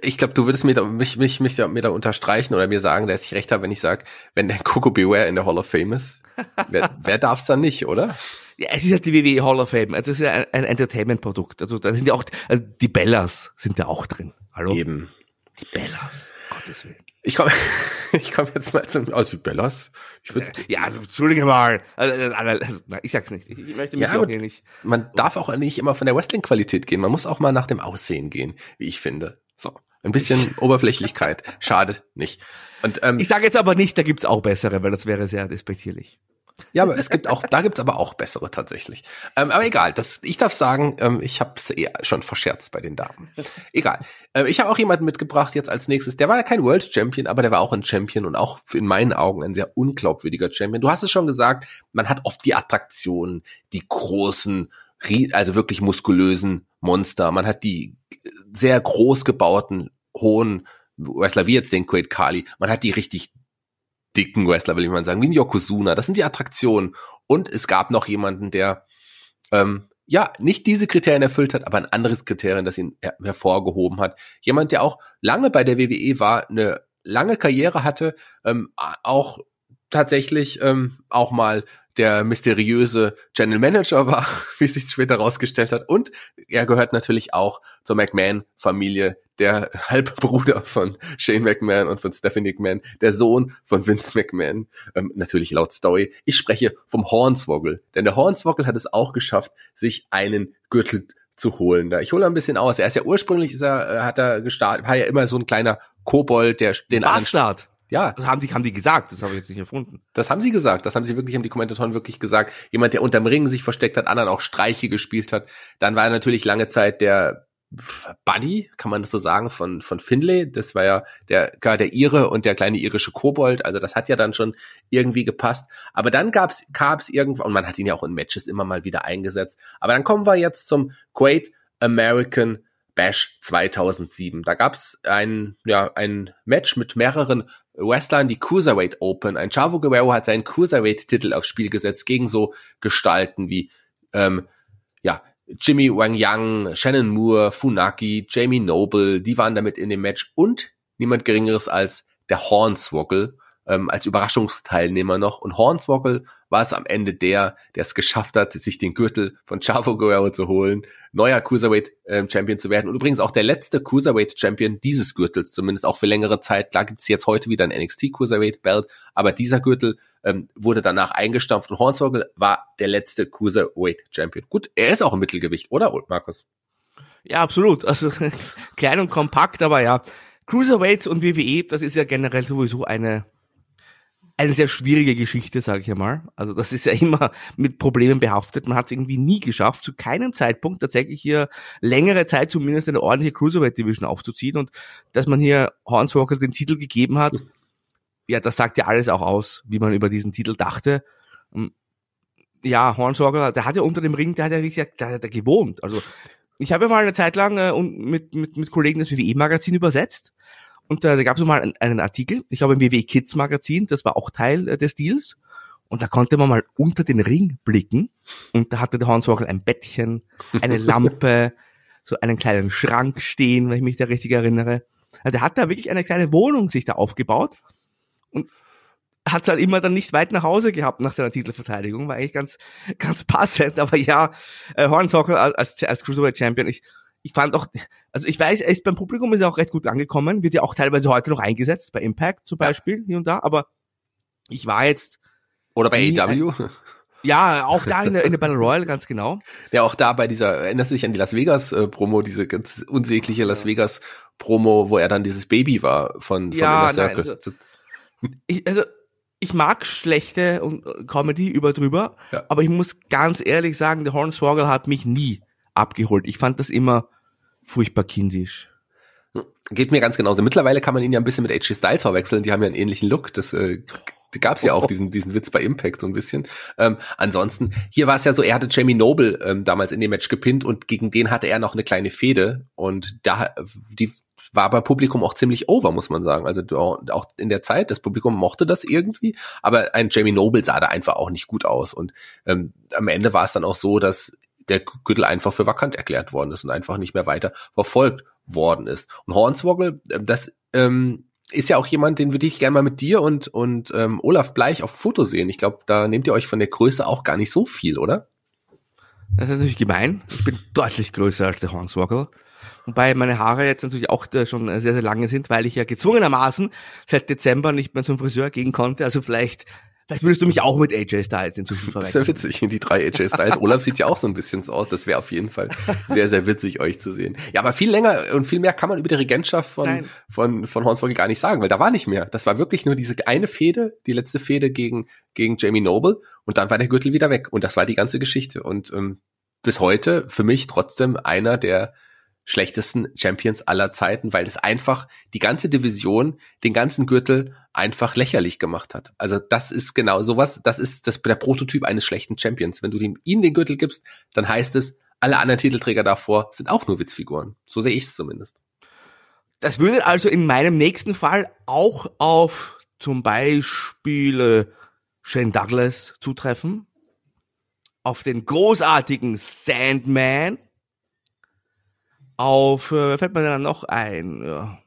ich glaube, du würdest mir da, mich, mich, mich da, mir da unterstreichen oder mir sagen, dass ich recht habe, wenn ich sage, wenn der Coco Beware in der Hall of Fame ist, wer, wer darf es dann nicht, oder? Ja, es ist halt die WWE Hall of Fame. Also es ist ja ein, ein Entertainment-Produkt. Also da sind ja auch, also die Bellas sind ja auch drin. Hallo? Eben. Die Bellas. Gottes Willen. Ich komme ich komm jetzt mal zum, also Bellas. Ich würd, ja, also, entschuldige mal. Also, also, also ich sag's nicht. Ich, ich möchte mich ja, auch hier nicht. Man darf auch nicht immer von der Wrestling-Qualität gehen. Man muss auch mal nach dem Aussehen gehen, wie ich finde. So. Ein bisschen Oberflächlichkeit. Schade nicht. Und, ähm, ich sage jetzt aber nicht, da gibt's auch bessere, weil das wäre sehr despektierlich. Ja, aber es gibt auch, da gibt's aber auch bessere tatsächlich. Ähm, aber egal, das, ich darf sagen, ähm, ich habe es eher schon verscherzt bei den Damen. Egal. Ähm, ich habe auch jemanden mitgebracht jetzt als nächstes. Der war kein World Champion, aber der war auch ein Champion und auch in meinen Augen ein sehr unglaubwürdiger Champion. Du hast es schon gesagt, man hat oft die Attraktionen, die großen, also wirklich muskulösen Monster. Man hat die sehr groß gebauten, hohen Wrestler, wie jetzt den Great Kali. Man hat die richtig dicken Wrestler, will ich mal sagen, wie ein Yokozuna. Das sind die Attraktionen. Und es gab noch jemanden, der ähm, ja nicht diese Kriterien erfüllt hat, aber ein anderes Kriterium, das ihn her hervorgehoben hat. Jemand, der auch lange bei der WWE war, eine lange Karriere hatte, ähm, auch tatsächlich ähm, auch mal der mysteriöse General Manager war, wie sich später herausgestellt hat. Und er gehört natürlich auch zur McMahon-Familie, der Halbbruder von Shane McMahon und von Stephanie McMahon, der Sohn von Vince McMahon, ähm, natürlich laut Story. Ich spreche vom Hornswoggle, denn der Hornswoggle hat es auch geschafft, sich einen Gürtel zu holen. Da ich hole ein bisschen aus. Er ist ja ursprünglich, ist er, äh, hat er gestartet, war ja immer so ein kleiner Kobold, der den Bastard. Ja, Das haben die, haben die gesagt, das habe ich jetzt nicht erfunden. das haben sie gesagt. Das haben sie wirklich, haben die Kommentatoren wirklich gesagt. Jemand, der unterm Ring sich versteckt hat, anderen auch Streiche gespielt hat. Dann war er natürlich lange Zeit der Buddy, kann man das so sagen, von, von Finlay. Das war ja der, gar der Ire und der kleine irische Kobold. Also das hat ja dann schon irgendwie gepasst. Aber dann gab's, gab's irgendwann, und man hat ihn ja auch in Matches immer mal wieder eingesetzt. Aber dann kommen wir jetzt zum Great American Bash 2007. Da gab's ein, ja, ein Match mit mehreren Wrestlern, die Cruiserweight Open. Ein Chavo Guerrero hat seinen Cruiserweight-Titel aufs Spiel gesetzt gegen so Gestalten wie, ähm, ja, Jimmy Wang Yang, Shannon Moore, Funaki, Jamie Noble, die waren damit in dem Match und niemand geringeres als der Hornswoggle ähm, als Überraschungsteilnehmer noch. Und Hornswoggle war es am Ende der, der es geschafft hat, sich den Gürtel von Chavo Guerrero zu holen, neuer Cruiserweight ähm, Champion zu werden und übrigens auch der letzte Cruiserweight Champion dieses Gürtels, zumindest auch für längere Zeit. Klar gibt's jetzt heute wieder ein NXT Cruiserweight Belt, aber dieser Gürtel ähm, wurde danach eingestampft und Hornswoggle war der letzte Cruiserweight Champion. Gut, er ist auch im Mittelgewicht, oder Markus? Ja, absolut. Also klein und kompakt, aber ja. Cruiserweights und WWE, das ist ja generell sowieso eine eine sehr schwierige Geschichte, sage ich einmal. Also das ist ja immer mit Problemen behaftet. Man hat es irgendwie nie geschafft, zu keinem Zeitpunkt tatsächlich hier längere Zeit zumindest eine ordentliche Cruiserweight Division aufzuziehen und dass man hier Hornswoggle den Titel gegeben hat, ja, das sagt ja alles auch aus, wie man über diesen Titel dachte. Ja, Hornswoggle, der hat ja unter dem Ring, der hat ja richtig, der hat ja gewohnt. Also ich habe ja mal eine Zeit lang äh, mit, mit, mit Kollegen das WWE-Magazin übersetzt und äh, da gab es mal einen, einen Artikel, ich glaube im WWE Kids Magazin, das war auch Teil äh, des Deals. Und da konnte man mal unter den Ring blicken. Und da hatte der Hornswoggle ein Bettchen, eine Lampe, so einen kleinen Schrank stehen, wenn ich mich da richtig erinnere. Also der hat da wirklich eine kleine Wohnung sich da aufgebaut. Und hat es halt immer dann nicht weit nach Hause gehabt nach seiner Titelverteidigung. War eigentlich ganz, ganz passend. Aber ja, äh, Hornswoggle als, als Cruiserweight Champion, ich, ich fand auch, also ich weiß, er ist beim Publikum ist er auch recht gut angekommen, wird ja auch teilweise heute noch eingesetzt, bei Impact zum Beispiel, hier und da, aber ich war jetzt. Oder bei AEW? Ja, auch da in der, in der Battle Royale, ganz genau. Ja, auch da bei dieser, erinnerst du dich an die Las Vegas äh, Promo, diese ganz unsägliche Las Vegas Promo, wo er dann dieses Baby war von, von Ja, Inner nein, Circle. also- Ich, also, ich mag schlechte und äh, Comedy über drüber, Ja. aber ich muss ganz ehrlich sagen, der Hornswoggle hat mich nie abgeholt. Ich fand das immer furchtbar kindisch. Geht mir ganz genauso. Mittlerweile kann man ihn ja ein bisschen mit AJ Styles verwechseln. Die haben ja einen ähnlichen Look. Das äh, gab es ja auch, diesen, diesen Witz bei Impact so ein bisschen. Ähm, ansonsten, hier war es ja so, er hatte Jamie Noble ähm, damals in dem Match gepinnt und gegen den hatte er noch eine kleine Fehde. Und da, die war bei Publikum auch ziemlich over, muss man sagen. Also auch in der Zeit, das Publikum mochte das irgendwie, aber ein Jamie Noble sah da einfach auch nicht gut aus. Und ähm, am Ende war es dann auch so, dass der Gürtel einfach für vakant erklärt worden ist und einfach nicht mehr weiter verfolgt worden ist. Und Hornswoggle, äh, das ähm, ist ja auch jemand, den würde ich gerne mal mit dir und, und ähm, Olaf Bleich auf Foto sehen. Ich glaube, da nehmt ihr euch von der Größe auch gar nicht so viel, oder? Das ist natürlich gemein. Ich bin deutlich größer als der Hornswoggle. Wobei meine Haare jetzt natürlich auch schon sehr, sehr lange sind, weil ich ja gezwungenermaßen seit Dezember nicht mehr zum Friseur gehen konnte. Also vielleicht, vielleicht würdest du mich auch mit AJ Styles inzwischen Das ist ja verwechseln. witzig, die drei AJ Styles. Olaf sieht ja auch so ein bisschen so aus. Das wäre auf jeden Fall sehr, sehr witzig, euch zu sehen. Ja, aber viel länger und viel mehr kann man über die Regentschaft von, Nein. von, von Hornswoggle gar nicht sagen, weil da war nicht mehr. Das war wirklich nur diese eine Fehde, die letzte Fehde gegen, gegen Jamie Noble und dann war der Gürtel wieder weg. Und das war die ganze Geschichte. Und ähm, bis heute für mich trotzdem einer der schlechtesten Champions aller Zeiten, weil es einfach die ganze Division, den ganzen Gürtel einfach lächerlich gemacht hat. Also das ist genau sowas, das ist das, der Prototyp eines schlechten Champions. Wenn du ihm, ihm den Gürtel gibst, dann heißt es, alle anderen Titelträger davor sind auch nur Witzfiguren. So sehe ich es zumindest. Das würde also in meinem nächsten Fall auch auf zum Beispiel Shane Douglas zutreffen, auf den großartigen Sandman, auf, äh, fällt mir da noch ein, ja,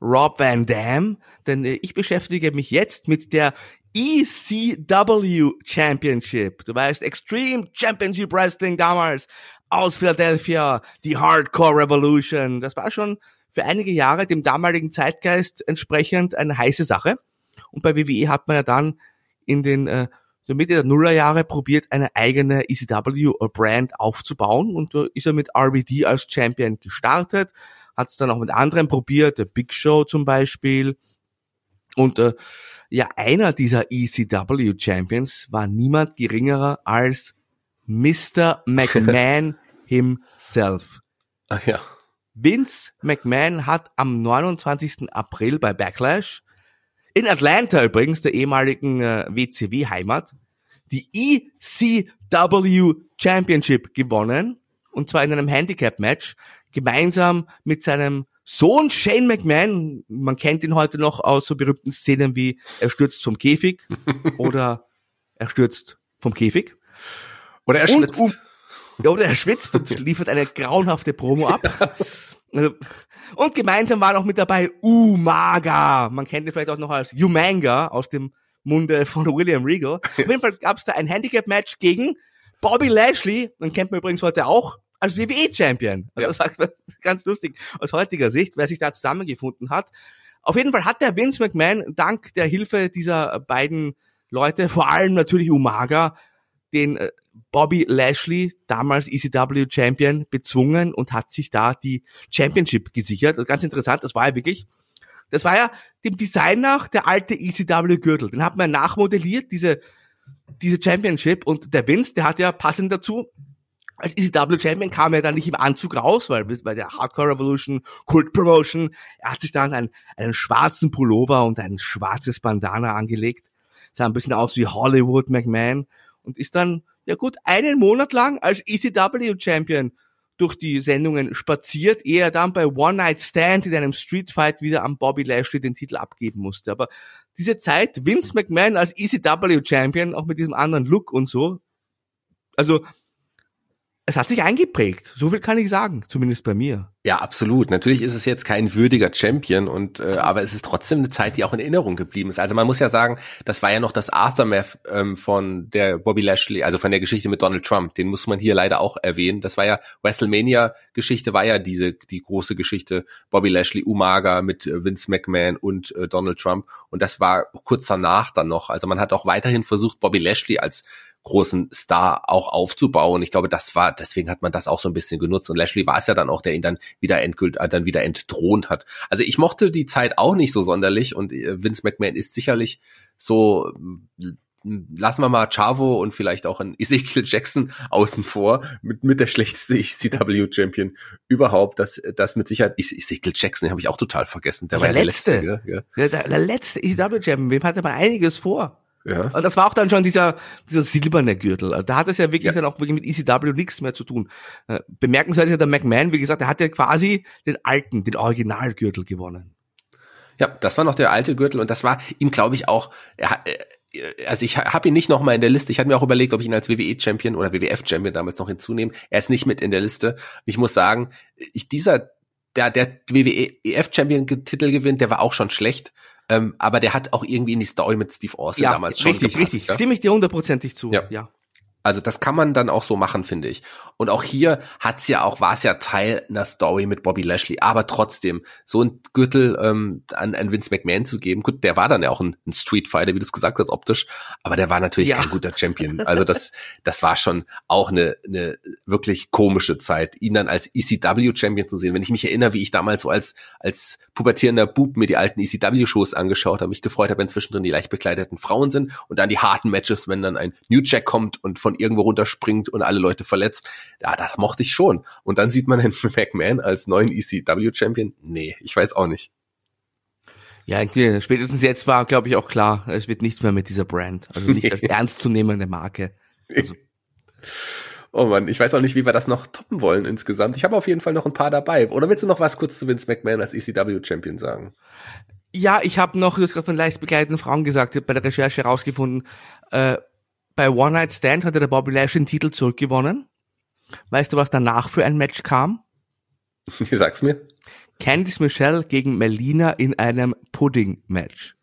Rob Van Dam, denn äh, ich beschäftige mich jetzt mit der ECW Championship. Du weißt, Extreme Championship Wrestling damals aus Philadelphia, die Hardcore Revolution. Das war schon für einige Jahre dem damaligen Zeitgeist entsprechend eine heiße Sache. Und bei WWE hat man ja dann in den äh, so Mitte der Nullerjahre probiert, eine eigene ECW-Brand aufzubauen und da ist er mit RVD als Champion gestartet, hat es dann auch mit anderen probiert, der Big Show zum Beispiel. Und äh, ja, einer dieser ECW Champions war niemand geringerer als Mr. McMahon himself. Ach ja. Vince McMahon hat am 29. April bei Backlash in Atlanta übrigens, der ehemaligen äh, WCW-Heimat, die ECW Championship gewonnen. Und zwar in einem Handicap-Match, gemeinsam mit seinem Sohn Shane McMahon. Man kennt ihn heute noch aus so berühmten Szenen wie er stürzt vom Käfig oder er stürzt vom Käfig. Oder er schwitzt. Und, um, oder er schwitzt und liefert eine grauenhafte Promo ab. Also, und gemeinsam war noch mit dabei Umaga. Man kennt ihn vielleicht auch noch als Umanga aus dem Munde von William Regal. Auf jeden Fall gab es da ein Handicap-Match gegen Bobby Lashley. Den kennt man übrigens heute auch als WWE-Champion. Also Das war ganz lustig aus heutiger Sicht, wer sich da zusammengefunden hat. Auf jeden Fall hat der Vince McMahon dank der Hilfe dieser beiden Leute, vor allem natürlich Umaga, den äh, Bobby Lashley, damals ECW Champion, bezwungen und hat sich da die Championship gesichert. Also ganz interessant, das war ja wirklich, das war ja dem Design nach der alte ECW Gürtel. Den hat man nachmodelliert, diese, diese Championship und der Vince, der hat ja passend dazu als ECW Champion kam er dann nicht im Anzug raus, weil bei der Hardcore Revolution, Cult Promotion, er hat sich dann einen, einen schwarzen Pullover und ein schwarzes Bandana angelegt. Sah ein bisschen aus wie Hollywood McMahon und ist dann, ja gut, einen Monat lang als ECW Champion durch die Sendungen spaziert, ehe er dann bei One Night Stand in einem Street Fight wieder an Bobby Lashley den Titel abgeben musste. Aber diese Zeit, Vince McMahon als ECW Champion, auch mit diesem anderen Look und so, also es hat sich eingeprägt. So viel kann ich sagen, zumindest bei mir. Ja, absolut. Natürlich ist es jetzt kein würdiger Champion und äh, aber es ist trotzdem eine Zeit, die auch in Erinnerung geblieben ist. Also man muss ja sagen, das war ja noch das Aftermath ähm, von der Bobby Lashley, also von der Geschichte mit Donald Trump. Den muss man hier leider auch erwähnen. Das war ja WrestleMania Geschichte war ja diese die große Geschichte Bobby Lashley Umaga mit äh, Vince McMahon und äh, Donald Trump und das war kurz danach dann noch. Also man hat auch weiterhin versucht Bobby Lashley als großen Star auch aufzubauen. Ich glaube, das war, deswegen hat man das auch so ein bisschen genutzt. Und Lashley war es ja dann auch, der ihn dann wieder endgültig, äh, dann wieder entthront hat. Also ich mochte die Zeit auch nicht so sonderlich und äh, Vince McMahon ist sicherlich so, lassen wir mal Chavo und vielleicht auch ein Ezekiel Jackson außen vor, mit, mit der schlechteste CW-Champion überhaupt. Das, das mit Sicherheit, Ezekiel Jackson, den habe ich auch total vergessen. Der, der war der letzte. letzte ja, ja. Der, der letzte ECW-Champion, wem hatte man einiges vor? Ja. Und das war auch dann schon dieser, dieser silberne Gürtel. Also da hat es ja wirklich ja. dann auch wirklich mit ECW nichts mehr zu tun. Äh, bemerkenswert ist ja der McMahon, wie gesagt, der hat ja quasi den alten, den Originalgürtel gewonnen. Ja, das war noch der alte Gürtel und das war ihm, glaube ich, auch, er hat, äh, also ich habe ihn nicht noch mal in der Liste. Ich hatte mir auch überlegt, ob ich ihn als WWE-Champion oder WWF-Champion damals noch hinzunehme. Er ist nicht mit in der Liste. Ich muss sagen, ich, dieser, der, der WWF-Champion-Titel gewinnt, der war auch schon schlecht. Ähm, aber der hat auch irgendwie in die Story mit Steve Austin ja, damals schon richtig, gepasst. Richtig, ja? Stimme ich dir hundertprozentig zu. Ja. ja. Also das kann man dann auch so machen, finde ich. Und auch hier hat's ja auch, war es ja Teil einer Story mit Bobby Lashley, aber trotzdem, so ein Gürtel ähm, an, an Vince McMahon zu geben, gut, der war dann ja auch ein, ein Street Fighter, wie du es gesagt hast, optisch, aber der war natürlich ja. kein guter Champion. Also das, das war schon auch eine, eine wirklich komische Zeit, ihn dann als ECW-Champion zu sehen. Wenn ich mich erinnere, wie ich damals so als, als pubertierender Bub mir die alten ECW-Shows angeschaut habe, mich gefreut habe, wenn zwischendrin die leicht bekleideten Frauen sind und dann die harten Matches, wenn dann ein New Jack kommt und von irgendwo runterspringt und alle Leute verletzt. Ja, das mochte ich schon. Und dann sieht man den McMahon als neuen ECW-Champion. Nee, ich weiß auch nicht. Ja, spätestens jetzt war, glaube ich, auch klar, es wird nichts mehr mit dieser Brand. Also nicht als ernstzunehmende Marke. Also. Oh man, ich weiß auch nicht, wie wir das noch toppen wollen insgesamt. Ich habe auf jeden Fall noch ein paar dabei. Oder willst du noch was kurz zu Vince McMahon als ECW-Champion sagen? Ja, ich habe noch, du hast gerade von leicht begleiteten Frauen gesagt, ich habe bei der Recherche herausgefunden, äh, bei One Night Stand hatte der Bobby Lashley den Titel zurückgewonnen. Weißt du, was danach für ein Match kam? Sag's mir. Candice Michelle gegen Melina in einem Pudding-Match.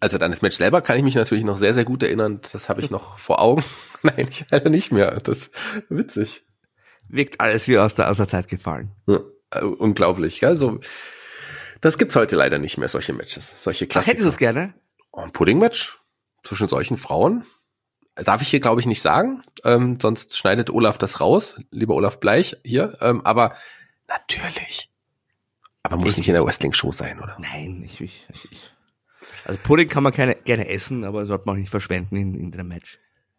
Also an das Match selber kann ich mich natürlich noch sehr, sehr gut erinnern. Das habe ich noch vor Augen. Nein, ich leider nicht mehr. Das ist witzig. Wirkt alles wie aus der, aus der Zeit gefallen. Ja, äh, unglaublich. Also das gibt's heute leider nicht mehr, solche Matches. Solche Ach, Klassiker. hättest du es gerne? Oh, ein Pudding-Match zwischen solchen Frauen? Darf ich hier, glaube ich, nicht sagen. Ähm, sonst schneidet Olaf das raus. Lieber Olaf Bleich hier. Ähm, aber natürlich. Aber muss nicht in der Wrestling-Show sein, oder? Nein, ich, ich, ich. Also Pudding kann man keine, gerne essen, aber sollte man auch nicht verschwenden in, in einem Match.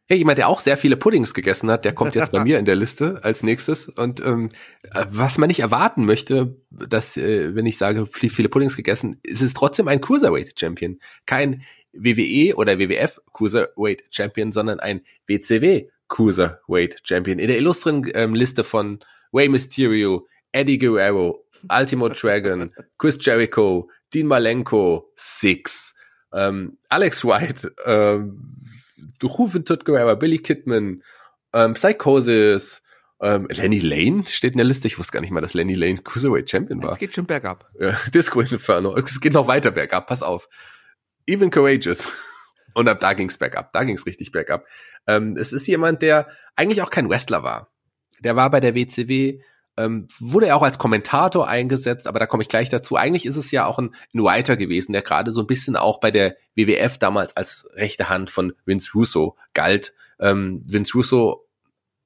Ja, jemand, der auch sehr viele Puddings gegessen hat, der kommt jetzt bei mir in der Liste als nächstes. Und ähm, äh, was man nicht erwarten möchte, dass, äh, wenn ich sage, viele, viele Puddings gegessen, ist es trotzdem ein Cruiserweight-Champion. Kein WWE oder WWF Cruiserweight-Champion, sondern ein WCW Cruiserweight-Champion. In der illustren ähm, Liste von Rey Mysterio, Eddie Guerrero, Ultimo Dragon, Chris Jericho, Dean Malenko, Six, ähm, Alex White, ähm, Rufen Guerrero, Billy Kidman, ähm, Psychosis, ähm, Lenny Lane steht in der Liste. Ich wusste gar nicht mal, dass Lenny Lane Cruiserweight Champion war. Es geht schon bergab. Ja, Disco Inferno. Es geht noch weiter bergab, pass auf. Even Courageous. Und ab da ging's bergab. Da ging's richtig bergab. Ähm, es ist jemand, der eigentlich auch kein Wrestler war. Der war bei der WCW, ähm, wurde er auch als Kommentator eingesetzt, aber da komme ich gleich dazu. Eigentlich ist es ja auch ein, ein Writer gewesen, der gerade so ein bisschen auch bei der WWF damals als rechte Hand von Vince Russo galt. Ähm, Vince Russo,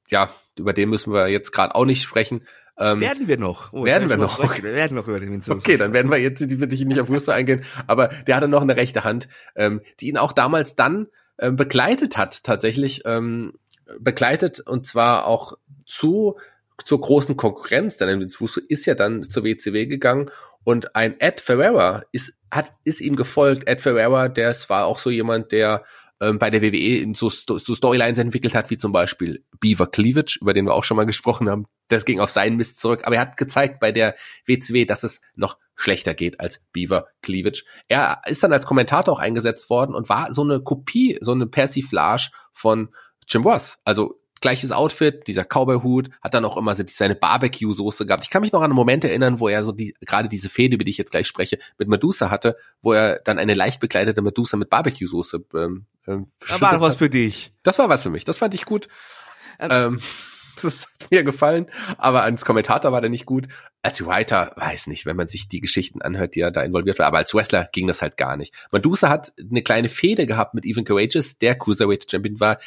ja, über den müssen wir jetzt gerade auch nicht sprechen. Ähm, Werden wir noch. Oh, Werden wir noch. mal- Wir werden noch über den Vince Russo. Okay, dann werden wir jetzt, die würde ich nicht auf Russo eingehen, aber der hatte noch eine rechte Hand, ähm, die ihn auch damals dann ähm, begleitet hat, tatsächlich ähm, begleitet und zwar auch zu zur großen Konkurrenz, denn Vince Russo ist ja dann zur WCW gegangen und ein Ed Ferreira ist hat ist ihm gefolgt. Ed Ferreira, der war auch so jemand, der ähm, bei der WWE so, so Storylines entwickelt hat, wie zum Beispiel Beaver Cleavage, über den wir auch schon mal gesprochen haben. Das ging auf seinen Mist zurück. Aber er hat gezeigt bei der WCW, dass es noch schlechter geht als Beaver Cleavage. Er ist dann als Kommentator auch eingesetzt worden und war so eine Kopie, so eine Persiflage von Jim Ross. Also gleiches Outfit, dieser Cowboy-Hut, hat dann auch immer so seine Barbecue-Soße gehabt. Ich kann mich noch an einen Moment erinnern, wo er so die, gerade diese Fehde, über die ich jetzt gleich spreche, mit Medusa hatte, wo er dann eine leicht bekleidete Medusa mit Barbecue-Soße ähm, ähm, Da war was hat. für dich. Das war was für mich. Das fand ich gut. Ähm, Ähm, das hat mir gefallen, aber als Kommentator war der nicht gut. Als Writer, weiß nicht, wenn man sich die Geschichten anhört, die er da involviert war, aber als Wrestler ging das halt gar nicht. Medusa hat eine kleine Fehde gehabt mit Even Courageous, der Cruiserweight Champion war.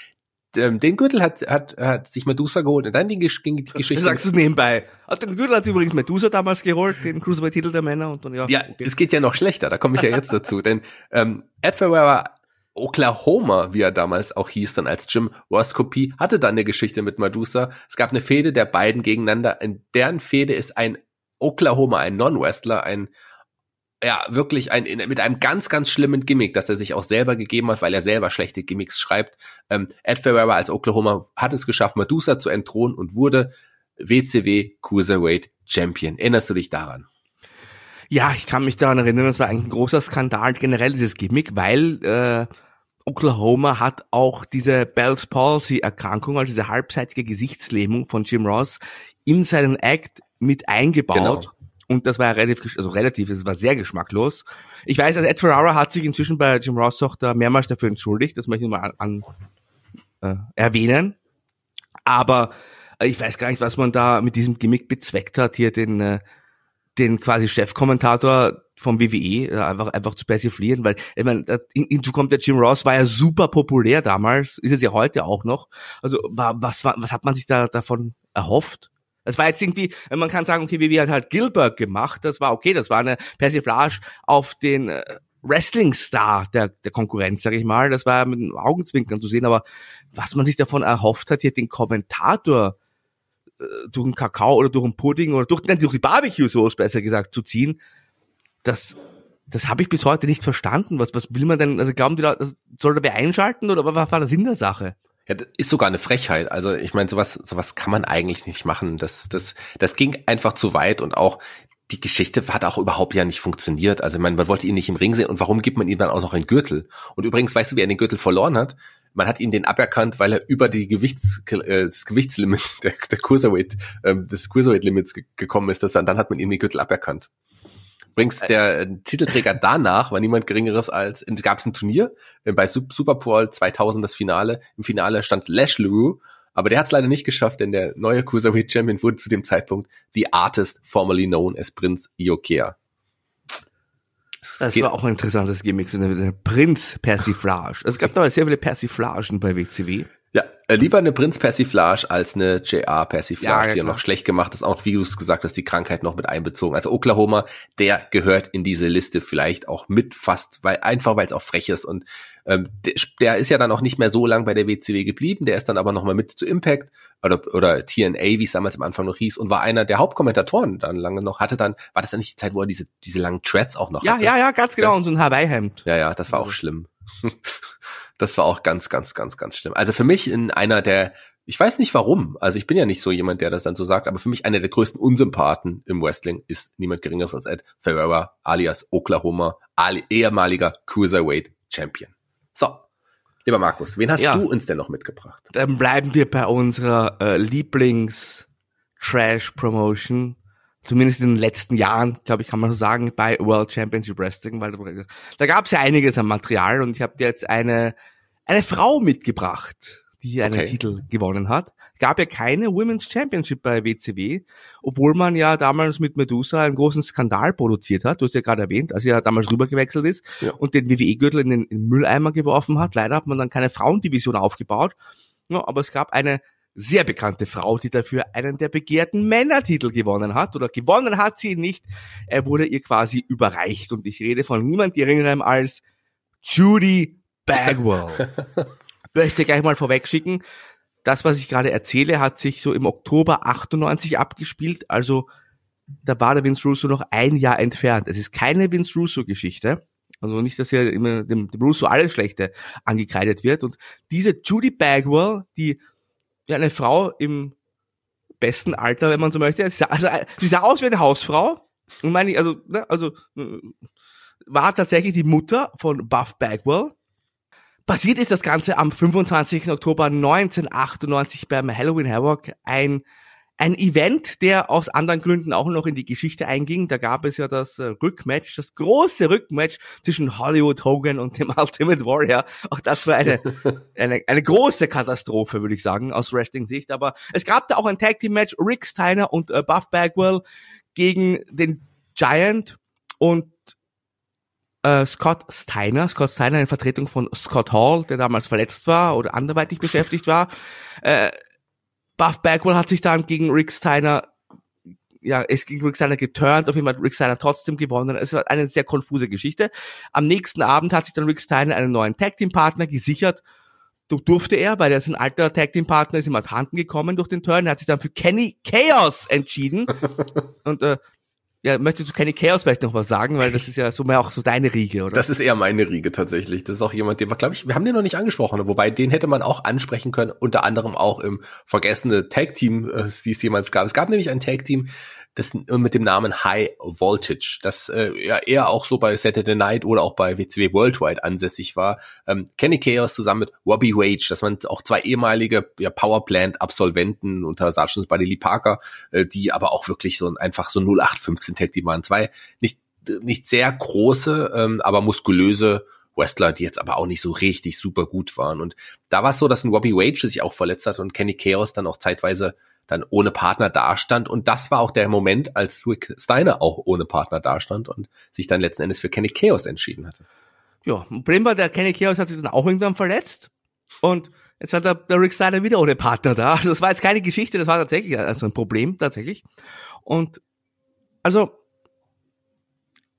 Ähm, Den Gürtel hat, hat, hat sich Medusa geholt und dann die, ging die Das Geschichte. sagst du nebenbei. Also den Gürtel hat übrigens Medusa damals geholt, den Cruiserweight-Titel der Männer und dann ja. Ja, es geht ja noch schlechter, da komme ich ja jetzt dazu. Denn ähm, Ed Ferreira Oklahoma, wie er damals auch hieß, dann als Jim Ross Kopie, hatte dann eine Geschichte mit Medusa. Es gab eine Fehde der beiden gegeneinander. In deren Fehde ist ein Oklahoma, ein Non-Wrestler, ein ja, wirklich ein, in, mit einem ganz, ganz schlimmen Gimmick, das er sich auch selber gegeben hat, weil er selber schlechte Gimmicks schreibt. Ähm, Ed Ferreira als Oklahoma hat es geschafft, Medusa zu entthronen und wurde WCW Cruiserweight Champion. Erinnerst du dich daran? Ja, ich kann mich daran erinnern, das war eigentlich ein großer Skandal, generell dieses Gimmick, weil äh, Oklahoma hat auch diese Bell's Palsy Erkrankung, also diese halbseitige Gesichtslähmung von Jim Ross in seinen Act mit eingebaut. Genau. Und das war ja relativ, also relativ, es war sehr geschmacklos. Ich weiß, also Ed Ferrara hat sich inzwischen bei Jim Ross da mehrmals dafür entschuldigt, das möchte ich mal an, an äh, erwähnen. Aber äh, ich weiß gar nicht, was man da mit diesem Gimmick bezweckt hat, hier den, äh, den quasi Chefkommentator vom WWE äh, einfach, einfach zu persiflieren, weil ich meine, hinzu kommt der Jim Ross, war ja super populär damals, ist es ja heute auch noch. Also wa- was, was hat man sich da davon erhofft? Das war jetzt irgendwie, man kann sagen, okay, WWE hat halt Gilbert gemacht, das war okay, das war eine Persiflage auf den äh, Wrestling-Star der, der Konkurrenz, sag ich mal. Das war mit Augenzwinkern zu sehen, aber was man sich davon erhofft hat, hier den Kommentator äh, durch einen Kakao oder durch einen Pudding oder durch, nein, durch die Barbecue-Sauce besser gesagt zu ziehen, das, das habe ich bis heute nicht verstanden. Was, was will man denn, also glauben die Leute, soll der wer einschalten oder was war der Sinn der Sache? Ja, das ist sogar eine Frechheit. Also ich meine, sowas, sowas kann man eigentlich nicht machen. Das, das, das ging einfach zu weit und auch die Geschichte hat auch überhaupt ja nicht funktioniert. Also ich meine, man wollte ihn nicht im Ring sehen und warum gibt man ihm dann auch noch einen Gürtel? Und übrigens, weißt du, wie er den Gürtel verloren hat? Man hat ihm den aberkannt, weil er über die Gewichts, äh, das Gewichtslimit der, der Cruiserweight, ähm, des Cruiserweight-Limits ge gekommen ist. Das, und dann hat man ihm den Gürtel aberkannt. Übrigens, der äh, Titelträger danach war niemand Geringeres als, gab es ein Turnier äh, bei Superpool 2000 das Finale. Im Finale stand Lash LaRue, aber der hat es leider nicht geschafft, denn der neue Cruiserweight Champion wurde zu dem Zeitpunkt die Artist formerly known as Prinz Iokea. Das war auch ein interessantes Gimmick, so eine Prinz Persiflage. Also es gab damals sehr viele Persiflagen bei WCW. Ja, äh, lieber eine Prinz-Persiflage als eine JR-Persiflage, Ja, ja, die ja noch schlecht gemacht ist. Auch wie du es gesagt hast, die Krankheit noch mit einbezogen. Also Oklahoma, der gehört in diese Liste vielleicht auch mit fast, weil einfach weil es auch frech ist. Und ähm, der, der ist ja dann auch nicht mehr so lang bei der WCW geblieben. Der ist dann aber nochmal mit zu Impact oder, oder TNA, wie es damals am Anfang noch hieß, und war einer der Hauptkommentatoren dann lange noch. Hatte dann, war das dann nicht die Zeit, wo er diese, diese langen Threads auch noch Ja, hatte? ja, ja, ganz genau. Und so ein Hawaii-Hemd. Ja, ja, das war auch schlimm. Das war auch ganz, ganz, ganz, ganz schlimm. Also für mich in einer der, ich weiß nicht warum, also ich bin ja nicht so jemand, der das dann so sagt, aber für mich einer der größten Unsympathen im Wrestling ist niemand geringeres als Ed Ferreira alias Oklahoma, ali ehemaliger Cruiserweight Champion. So, lieber Markus, wen hast Ja. du uns denn noch mitgebracht? Dann bleiben wir bei unserer äh, Lieblings-Trash-Promotion. Zumindest in den letzten Jahren, glaube ich, kann man so sagen, bei World Championship Wrestling, weil da, gab es ja einiges an Material und ich habe dir jetzt eine, eine Frau mitgebracht, die einen Okay. Titel gewonnen hat. Gab ja keine Women's Championship bei WCW, obwohl man ja damals mit Medusa einen großen Skandal produziert hat. Du hast ja gerade erwähnt, als er ja damals rübergewechselt ist Ja. und den WWE-Gürtel in den, in den Mülleimer geworfen hat. Leider hat man dann keine Frauendivision aufgebaut. Ja, aber es gab eine sehr bekannte Frau, die dafür einen der begehrten Männertitel gewonnen hat. Oder gewonnen hat sie nicht. Er wurde ihr quasi überreicht. Und ich rede von niemand geringerem als Judy Bagwell. Möchte gleich mal vorwegschicken. Das, was ich gerade erzähle, hat sich so im Oktober 98 abgespielt. Also da war der Vince Russo noch ein Jahr entfernt. Es ist keine Vince Russo-Geschichte. Also nicht, dass hier immer dem, dem Russo alles Schlechte angekreidet wird. Und diese Judy Bagwell, die ja eine Frau im besten Alter, wenn man so möchte, sie sah, also, sie sah aus wie eine Hausfrau. Und meine ich, also, ne, also äh, war tatsächlich die Mutter von Buff Bagwell. Passiert ist das Ganze am 25. Oktober 1998 beim Halloween Havoc ein ein Event, der aus anderen Gründen auch noch in die Geschichte einging. Da gab es ja das äh, Rückmatch, das große Rückmatch zwischen Hollywood Hogan und dem Ultimate Warrior. Auch das war eine, eine, eine große Katastrophe, würde ich sagen, aus Wrestling-Sicht. Aber es gab da auch ein Tag Team Match, Rick Steiner und äh, Buff Bagwell gegen den Giant und äh, Scott Steiner. Scott Steiner in Vertretung von Scott Hall, der damals verletzt war oder anderweitig beschäftigt war. Äh, Buff Bagwell hat sich dann gegen Rick Steiner, ja, es gegen Rick Steiner geturnt, auf jeden Fall hat Rick Steiner trotzdem gewonnen. Es war eine sehr konfuse Geschichte. Am nächsten Abend hat sich dann Rick Steiner einen neuen Tag Team Partner gesichert. Du durfte er, weil er ist ein alter Tag Team Partner, ist ihm abhanden gekommen durch den Turn. Er hat sich dann für Kenny Chaos entschieden. Und äh, ja, möchtest du Kenny Chaos vielleicht noch was sagen, weil das ist ja so mehr auch so deine Riege, oder? Das ist eher meine Riege tatsächlich. Das ist auch jemand, den wir, glaube ich, wir haben den noch nicht angesprochen, wobei den hätte man auch ansprechen können, unter anderem auch im vergessene Tag Team, äh, die es jemals gab. Es gab nämlich ein Tag Team, das mit dem Namen High Voltage, das äh, ja eher auch so bei Saturday Night oder auch bei WCW Worldwide ansässig war. Ähm, Kenny Chaos zusammen mit Robbie Wage, das waren auch zwei ehemalige ja, Powerplant-Absolventen unter Sergeant Buddy Lee Parker, äh, die aber auch wirklich so ein, einfach so 0815 Tag Team waren. Zwei nicht nicht sehr große, ähm, aber muskulöse Wrestler, die jetzt aber auch nicht so richtig super gut waren. Und da war es so, dass ein Robbie Wage sich auch verletzt hat und Kenny Chaos dann auch zeitweise dann ohne Partner dastand. Und das war auch der Moment, als Rick Steiner auch ohne Partner dastand und sich dann letzten Endes für Kenny Chaos entschieden hatte. Ja, Problem war, der Kenny Chaos hat sich dann auch irgendwann verletzt. Und jetzt hat der, der Rick Steiner wieder ohne Partner da. Also das war jetzt keine Geschichte, das war tatsächlich also ein Problem, tatsächlich. Und also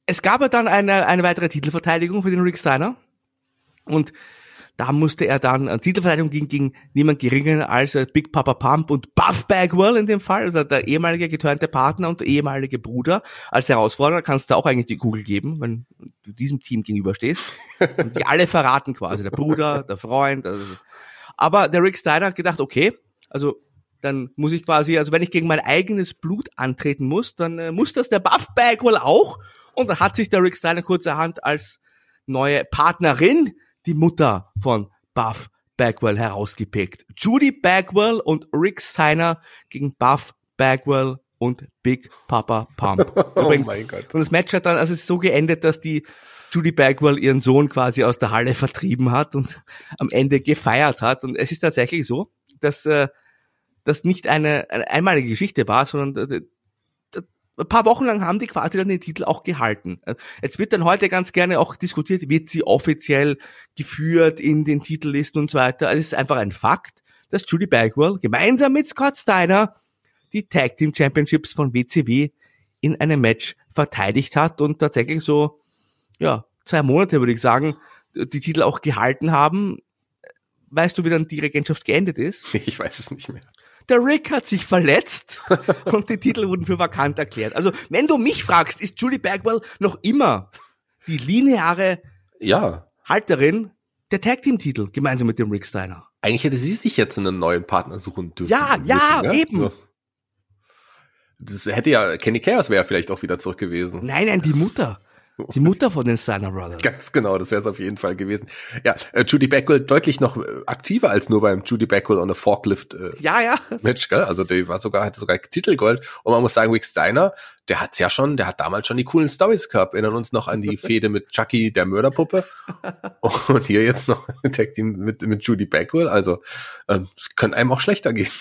es gab ja dann eine, eine weitere Titelverteidigung für den Rick Steiner. Und da musste er dann, äh, Titelverteidigung ging gegen niemand geringer als äh, Big Papa Pump und Buff Bagwell in dem Fall, also der ehemalige geturnte Partner und der ehemalige Bruder. Als Herausforderer kannst du auch eigentlich die Kugel geben, wenn du diesem Team gegenüberstehst. Und die alle verraten quasi, der Bruder, der Freund. Also. Aber der Rick Steiner hat gedacht, okay, also dann muss ich quasi, also wenn ich gegen mein eigenes Blut antreten muss, dann äh, muss das der Buff Bagwell auch. Und dann hat sich der Rick Steiner kurzerhand als neue Partnerin die Mutter von Buff Bagwell herausgepickt. Judy Bagwell und Rick Steiner gegen Buff Bagwell und Big Papa Pump. Oh Übrigens, mein Gott. Und das Match hat dann, also es ist so geendet, dass die Judy Bagwell ihren Sohn quasi aus der Halle vertrieben hat und am Ende gefeiert hat. Und es ist tatsächlich so, dass äh, das nicht eine, eine einmalige Geschichte war, sondern äh, ein paar Wochen lang haben die quasi dann den Titel auch gehalten. Jetzt wird dann heute ganz gerne auch diskutiert, wird sie offiziell geführt in den Titellisten und so weiter. Also es ist einfach ein Fakt, dass Judy Bagwell gemeinsam mit Scott Steiner die Tag Team Championships von WCW in einem Match verteidigt hat und tatsächlich so, ja, zwei Monate würde ich sagen, die Titel auch gehalten haben. Weißt du, wie dann die Regentschaft geendet ist? Ich weiß es nicht mehr. Der Rick hat sich verletzt und die Titel wurden für vakant erklärt. Also, wenn du mich fragst, ist Judy Bagwell noch immer die lineare Ja, Halterin der Tag Team Titel gemeinsam mit dem Rick Steiner. eigentlich hätte sie sich jetzt einen neuen Partner suchen dürfen. Ja, ja, müssen, eben. So. Das hätte ja, Kenny Chaos wäre vielleicht auch wieder zurück gewesen. Nein, nein, die Mutter. Die Mutter von den Steiner Brothers. Ganz genau, das wäre es auf jeden Fall gewesen. Ja, äh, Judy Bagwell deutlich noch äh, aktiver als nur beim Judy Bagwell on a Forklift äh, Ja, ja. Match, gell? Also der war sogar, hatte sogar Titelgold. Und man muss sagen, Rick Steiner, der hat's ja schon, der hat damals schon die coolen Stories gehabt. Erinnern uns noch an die Fehde mit Chucky, der Mörderpuppe. Und hier jetzt noch ein Tag Team mit, mit Judy Bagwell. Also, ähm, es könnte einem auch schlechter gehen.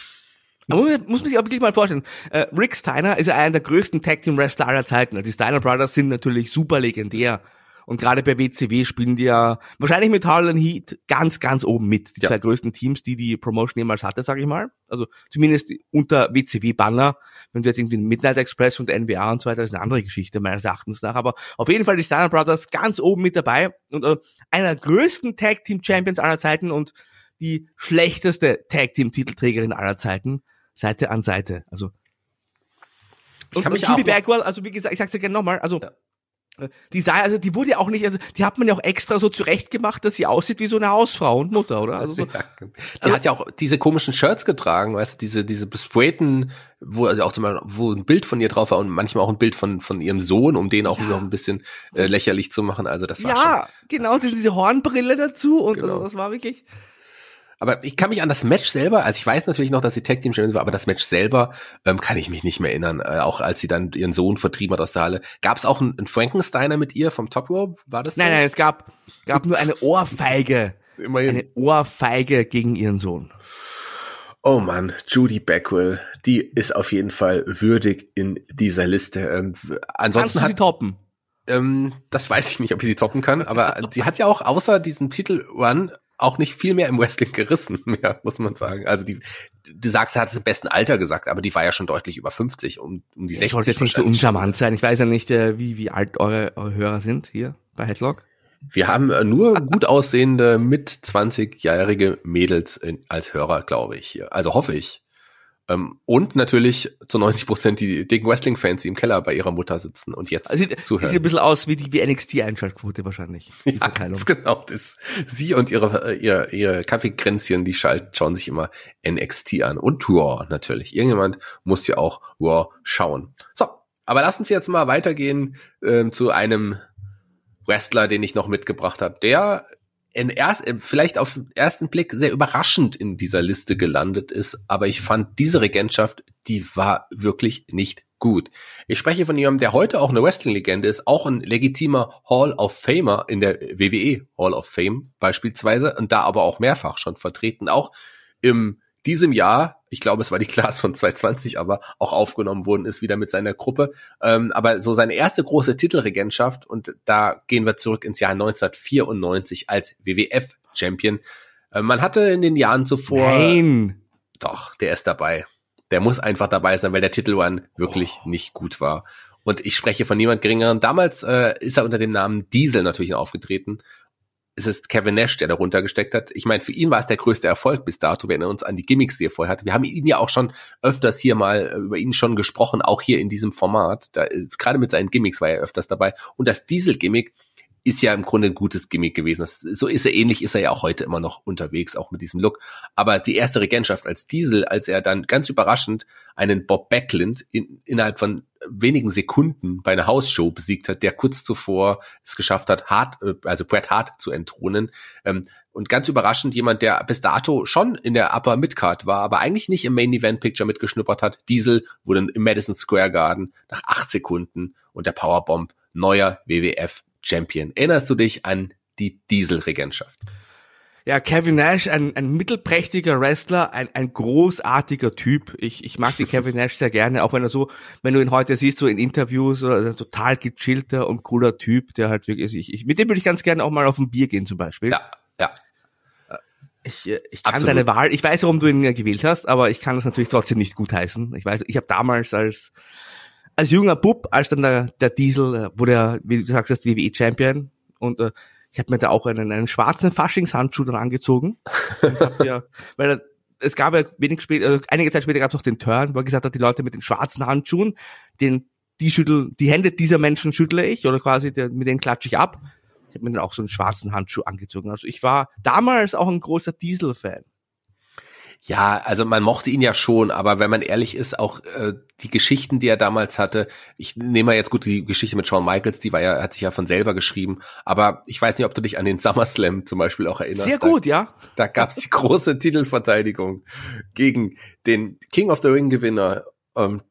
Aber muss muss man sich auch wirklich mal vorstellen. Äh, Rick Steiner ist ja einer der größten Tag Team Wrestler aller Zeiten. Die Steiner Brothers sind natürlich super legendär. Und gerade bei WCW spielen die ja wahrscheinlich mit Harlan Heat ganz, ganz oben mit. Die Ja. zwei größten Teams, die die Promotion jemals hatte, sage ich mal. Also zumindest unter WCW-Banner. Wenn du jetzt irgendwie Midnight Express und NWA und so weiter, ist eine andere Geschichte meines Erachtens nach. Aber auf jeden Fall die Steiner Brothers ganz oben mit dabei. Und äh, einer der größten Tag Team Champions aller Zeiten und die schlechteste Tag Team Titelträgerin aller Zeiten. Seite an Seite. Also Ich und, mich und noch- Bagwell, also wie gesagt, ich sag's dir gerne nochmal, also äh, die sah, also die wurde ja auch nicht, also die hat man ja auch extra so zurecht gemacht, dass sie aussieht wie so eine Hausfrau und Mutter, oder? Also so, Ja, die hat ja auch diese komischen Shirts getragen, weißt du, diese, diese besprayten, wo also auch zum Beispiel, wo ein Bild von ihr drauf war und manchmal auch ein Bild von, von ihrem Sohn, um den auch noch ein bisschen äh, lächerlich zu machen. Also das war schon. ja, genau, diese, diese Hornbrille dazu und Genau. also das war wirklich. Aber ich kann mich an das Match selber, also ich weiß natürlich noch, dass sie Tag Team Champions war, aber das Match selber ähm, kann ich mich nicht mehr erinnern. Äh, auch als sie dann ihren Sohn vertrieben hat aus der Halle. Gab es auch einen, einen Frankensteiner mit ihr vom Top Rope? War das? Nein, so? nein, es gab, gab nur eine Ohrfeige. Immerhin. Eine Ohrfeige gegen ihren Sohn. Oh man, Judy Bagwell, die ist auf jeden Fall würdig in dieser Liste. Ähm, w- Kannst ansonsten du sie hat, toppen? ähm, das weiß ich nicht, ob ich sie toppen kann, aber sie hat ja auch außer diesem Titel-Run auch nicht viel mehr im Wrestling gerissen, mehr, muss man sagen. Also die, du sagst, sie hat es im besten Alter gesagt, aber die war ja schon deutlich über 50, um, um die 60 Ich wollte jetzt nicht so uncharmant sein. Ich weiß ja nicht, äh, wie, wie alt eure, eure Hörer sind hier bei Headlock. Wir haben äh, nur gut aussehende mit 20-jährige Mädels in, als Hörer, glaube ich hier. Also hoffe ich. Ähm, und natürlich zu 90 Prozent die dicken Wrestling-Fans, die im Keller bei ihrer Mutter sitzen und jetzt Also, sieht, sieht zuhören. ein bisschen aus wie die wie NXT-Einschaltquote wahrscheinlich. Die Ja, genau. Das, sie und ihre, ihr, ihre Kaffeekränzchen, die schalten, schauen sich immer NXT an. Und Raw natürlich. Irgendjemand muss ja auch Raw schauen. So, aber lass uns jetzt mal weitergehen ähm, zu einem Wrestler, den ich noch mitgebracht habe, der in erst, äh, vielleicht auf den ersten Blick sehr überraschend in dieser Liste gelandet ist, aber ich fand diese Regentschaft, die war wirklich nicht gut. Ich spreche von jemandem, der heute auch eine Wrestling-Legende ist, auch ein legitimer Hall of Famer in der WWE Hall of Fame beispielsweise und da aber auch mehrfach schon vertreten, auch im diesem Jahr, ich glaube, es war die Class von 2020, aber auch aufgenommen worden ist wieder mit seiner Gruppe. Ähm, aber so seine erste große Titelregentschaft und da gehen wir zurück ins Jahr 1994 als WWF-Champion. Äh, man hatte in den Jahren zuvor, Nein. doch, der ist dabei. Der muss einfach dabei sein, weil der Titelrun wirklich nicht gut war. Und ich spreche von niemand geringeren. Damals äh, ist er unter dem Namen Diesel natürlich aufgetreten es ist Kevin Nash, der darunter gesteckt hat. Ich meine, für ihn war es der größte Erfolg bis dato. Wir erinnern uns an die Gimmicks, die er vorher hatte. Wir haben ihn ja auch schon öfters hier mal äh, über ihn schon gesprochen, auch hier in diesem Format. Da, äh, gerade mit seinen Gimmicks war er öfters dabei. Und das Diesel-Gimmick ist ja im Grunde ein gutes Gimmick gewesen. Das, so ist er ähnlich, ist er ja auch heute immer noch unterwegs, auch mit diesem Look. Aber die erste Regentschaft als Diesel, als er dann ganz überraschend einen Bob Backlund in, innerhalb von wenigen Sekunden bei einer Hausshow besiegt hat, der kurz zuvor es geschafft hat, Hart, äh, also Bret Hart zu entthronen. Ähm, und ganz überraschend jemand, der bis dato schon in der Upper Midcard war, aber eigentlich nicht im Main Event Picture mitgeschnuppert hat. Diesel wurde im Madison Square Garden nach acht Sekunden und der Powerbomb neuer WWF Champion. Erinnerst du dich an die Diesel-Regentschaft? Ja, Kevin Nash, ein, ein mittelprächtiger Wrestler, ein, ein großartiger Typ. Ich, ich mag den Kevin Nash sehr gerne, auch wenn er so, wenn du ihn heute siehst, so in Interviews, so, also ein total gechillter und cooler Typ, der halt wirklich, ich, ich, mit dem würde ich ganz gerne auch mal auf ein Bier gehen zum Beispiel. Ja, ja. Ich, äh, ich kann Absolut. deine Wahl, ich weiß, warum du ihn äh, gewählt hast, aber ich kann das natürlich trotzdem nicht gutheißen. Ich weiß, ich habe damals als als junger Bub, als dann der, der Diesel äh, wurde er, wie du sagst, als WWE-Champion und äh, ich habe mir da auch einen, einen schwarzen Faschingshandschuh dann angezogen. Ja, weil es gab ja wenig später, also einige Zeit später gab es auch den Turn, wo er gesagt hat, die Leute mit den schwarzen Handschuhen, den die schüttel, die Hände dieser Menschen schüttle ich oder quasi der, mit denen klatsche ich ab. Ich habe mir dann auch so einen schwarzen Handschuh angezogen. Also ich war damals auch ein großer Diesel-Fan. Ja, also man mochte ihn ja schon, aber wenn man ehrlich ist, auch äh, die Geschichten, die er damals hatte, ich nehme mal jetzt gut die Geschichte mit Shawn Michaels, die war ja, hat sich ja von selber geschrieben, aber ich weiß nicht, ob du dich an den SummerSlam zum Beispiel auch erinnerst. Sehr gut, ja. Da, da gab es die große Titelverteidigung gegen den King of the Ring Gewinner, ähm,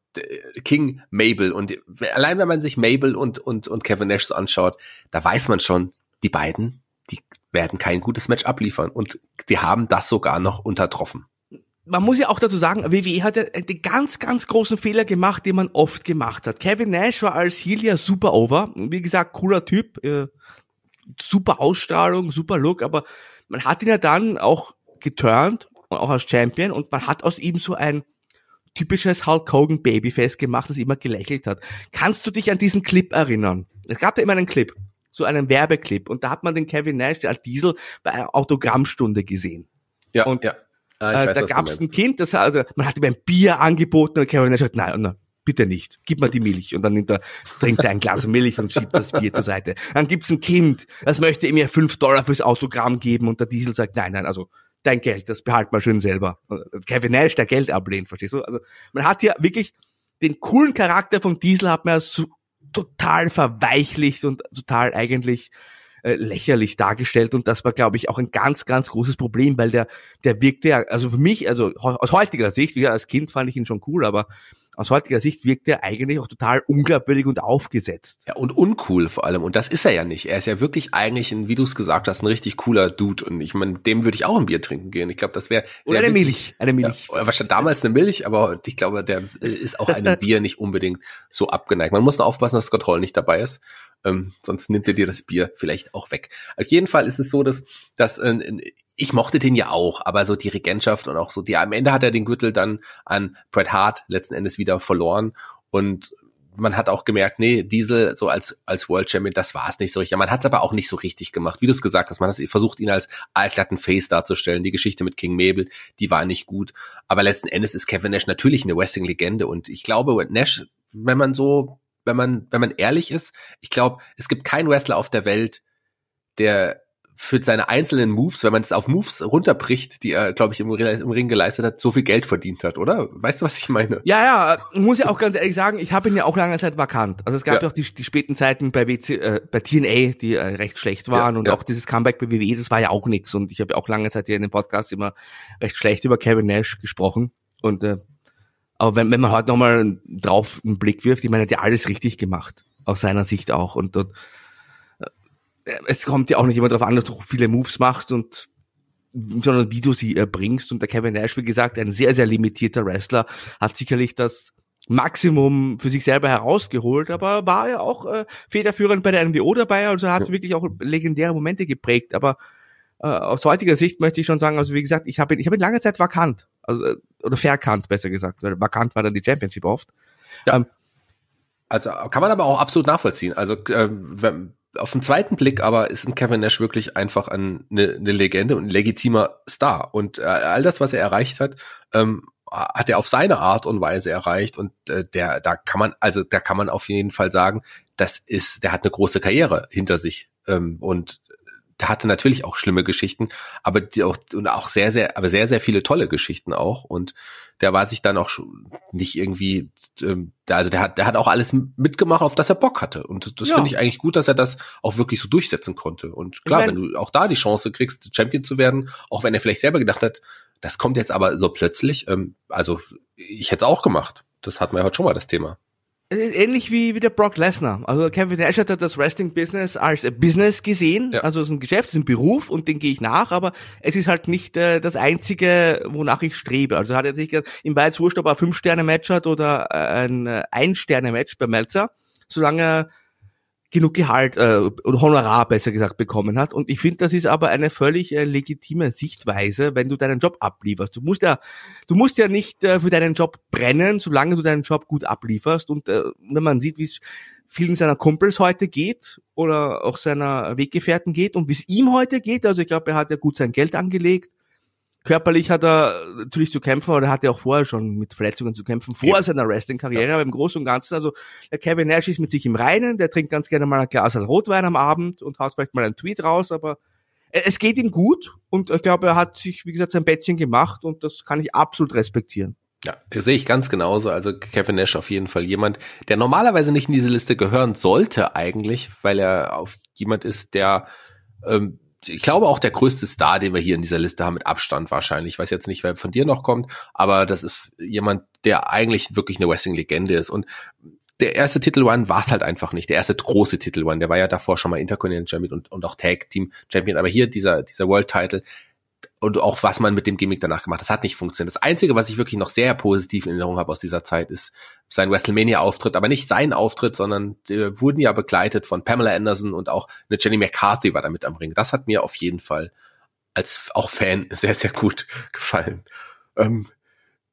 King Mabel. Und allein wenn man sich Mabel und, und, und Kevin Nash so anschaut, da weiß man schon, die beiden, die werden kein gutes Match abliefern. Und die haben das sogar noch untertroffen man muss ja auch dazu sagen, WWE hat ja den ganz, ganz großen Fehler gemacht, den man oft gemacht hat. Kevin Nash war als Heel ja super over. Wie gesagt, cooler Typ, äh, super Ausstrahlung, super Look, aber man hat ihn ja dann auch geturnt, auch als Champion, und man hat aus ihm so ein typisches Hulk Hogan Babyface gemacht, das immer gelächelt hat. Kannst du dich an diesen Clip erinnern? Es gab ja immer einen Clip, so einen Werbeclip, und da hat man den Kevin Nash als Diesel bei einer Autogrammstunde gesehen. Ja, und ja. Ah, äh, weiß, da gab es ein Kind, das also man hat ihm ein Bier angeboten und Kevin Nash sagt, nein, nein, bitte nicht, gib mir die Milch. Und dann nimmt er, trinkt er ein Glas Milch und schiebt das Bier zur Seite. Dann gibt's ein Kind, das möchte ihm ja fünf Dollar fürs Autogramm geben und der Diesel sagt, nein, nein, also dein Geld, das behalt mal schön selber. Kevin Nash, der Geld ablehnt, verstehst du? Also man hat hier wirklich den coolen Charakter von Diesel hat man ja so total verweichlicht und total eigentlich äh, lächerlich dargestellt und das war, glaube ich, auch ein ganz, ganz großes Problem, weil der, der wirkte ja, also für mich, also aus heutiger Sicht, ja, als Kind fand ich ihn schon cool, aber aus heutiger Sicht wirkt er eigentlich auch total unglaubwürdig und aufgesetzt. Ja, und uncool vor allem. Und das ist er ja nicht. Er ist ja wirklich eigentlich ein, wie du es gesagt hast, ein richtig cooler Dude. Und ich meine, dem würde ich auch ein Bier trinken gehen. Ich glaube, das wäre. Oder eine Milch. Eine Milch. Ja, wahrscheinlich damals eine Milch, aber ich glaube, der ist auch einem Bier nicht unbedingt so abgeneigt. Man muss nur aufpassen, dass Scott Hall nicht dabei ist. Ähm, sonst nimmt er dir das Bier vielleicht auch weg. Auf jeden Fall ist es so, dass, dass äh, ich mochte den ja auch, aber so die Regentschaft und auch so die, am Ende hat er den Gürtel dann an Bret Hart letzten Endes wieder verloren und man hat auch gemerkt, nee, Diesel so als, als World Champion, das war es nicht so richtig. Man hat es aber auch nicht so richtig gemacht. Wie du es gesagt hast, man hat versucht, ihn als altglatten Face darzustellen. Die Geschichte mit King Mabel, die war nicht gut. Aber letzten Endes ist Kevin Nash natürlich eine Wrestling-Legende und ich glaube, Nash, wenn man so, wenn man, wenn man ehrlich ist, ich glaube, es gibt keinen Wrestler auf der Welt, der für seine einzelnen Moves, wenn man es auf Moves runterbricht, die er, glaube ich, im, im, Ring geleistet hat, so viel Geld verdient hat, oder? Weißt du, was ich meine? Ja, ja, muss ja auch ganz ehrlich sagen, ich habe ihn ja auch lange Zeit vakant. Also es gab ja, ja auch die, die späten Zeiten bei, WC, äh, bei TNA, die äh, recht schlecht waren ja, und ja. auch dieses Comeback bei WWE, das war ja auch nix. Und ich habe ja auch lange Zeit hier in dem Podcast immer recht schlecht über Kevin Nash gesprochen. Und äh, aber wenn, wenn man heute nochmal drauf einen Blick wirft, ich meine, er hat ja alles richtig gemacht. Aus seiner Sicht auch. Und, und es kommt ja auch nicht immer darauf an, dass du viele Moves machst und sondern wie du sie erbringst. Und der Kevin Nash, wie gesagt, ein sehr, sehr limitierter Wrestler, hat sicherlich das Maximum für sich selber herausgeholt, aber war ja auch äh, federführend bei der NWO dabei, also hat ja. wirklich auch legendäre Momente geprägt. Aber äh, aus heutiger Sicht möchte ich schon sagen, also wie gesagt, ich habe ihn, ich habe ihn lange Zeit vakant, also äh, oder verkannt, besser gesagt, weil vakant war dann die Championship oft. Ja. Ähm, also kann man aber auch absolut nachvollziehen. Also äh, wenn, auf den zweiten Blick aber ist ein Kevin Nash wirklich einfach ein, eine, eine Legende und ein legitimer Star. Und äh, all das, was er erreicht hat, ähm, hat er auf seine Art und Weise erreicht. Und äh, der, da kann man, also da kann man auf jeden Fall sagen, das ist, der hat eine große Karriere hinter sich. Ähm, und hatte natürlich auch schlimme Geschichten, aber die auch, und auch sehr, sehr, aber sehr, sehr viele tolle Geschichten auch. Und der war sich dann auch schon nicht irgendwie, ähm, also der hat, der hat auch alles mitgemacht, auf das er Bock hatte. Und das ja. finde ich eigentlich gut, dass er das auch wirklich so durchsetzen konnte. Und klar, ich mein, wenn du auch da die Chance kriegst, Champion zu werden, auch wenn er vielleicht selber gedacht hat, das kommt jetzt aber so plötzlich, ähm, also ich hätte es auch gemacht. Das hatten wir ja heute schon mal das Thema ähnlich wie, wie der Brock Lesnar. Also Kevin Nash hat das Wrestling-Business als ein Business gesehen, ja. also es ist ein Geschäft, es ist ein Beruf und den gehe ich nach, aber es ist halt nicht äh, das einzige, wonach ich strebe. Also hat er sich im Weiz wurscht, ob er ein Fünf-Sterne-Match hat oder äh, ein äh, Ein-Sterne-Match bei Melzer, solange er genug Gehalt äh, oder Honorar besser gesagt bekommen hat. Und ich finde, das ist aber eine völlig äh, legitime Sichtweise, wenn du deinen Job ablieferst. Du musst ja, du musst ja nicht äh, für deinen Job brennen, solange du deinen Job gut ablieferst. Und äh, wenn man sieht, wie es vielen seiner Kumpels heute geht oder auch seiner Weggefährten geht und wie es ihm heute geht, also ich glaube, er hat ja gut sein Geld angelegt Körperlich hat er natürlich zu kämpfen, aber er hatte auch vorher schon mit Verletzungen zu kämpfen, vor ja. seiner Wrestling-Karriere, ja. aber im Großen und Ganzen, also der Kevin Nash ist mit sich im Reinen, der trinkt ganz gerne mal ein Glas Rotwein am Abend und haut vielleicht mal einen Tweet raus, aber es geht ihm gut und ich glaube, er hat sich, wie gesagt, sein Bettchen gemacht und das kann ich absolut respektieren. Ja, sehe ich ganz genauso. Also Kevin Nash auf jeden Fall jemand, der normalerweise nicht in diese Liste gehören sollte eigentlich, weil er auf jemand ist, der ähm, ich glaube auch der größte Star, den wir hier in dieser Liste haben, mit Abstand wahrscheinlich. Ich weiß jetzt nicht, wer von dir noch kommt, aber das ist jemand, der eigentlich wirklich eine Wrestling-Legende ist. Und der erste Titel One war es halt einfach nicht. Der erste große Titel One, der war ja davor schon mal Intercontinental Champion und, und auch Tag Team Champion. Aber hier dieser, dieser World Title, und auch was man mit dem Gimmick danach gemacht hat, das hat nicht funktioniert. Das Einzige, was ich wirklich noch sehr positiv in Erinnerung habe aus dieser Zeit, ist sein WrestleMania-Auftritt, aber nicht sein Auftritt, sondern die wurden ja begleitet von Pamela Anderson und auch eine Jenny McCarthy war da mit am Ring. Das hat mir auf jeden Fall als auch Fan sehr, sehr gut gefallen. Ähm,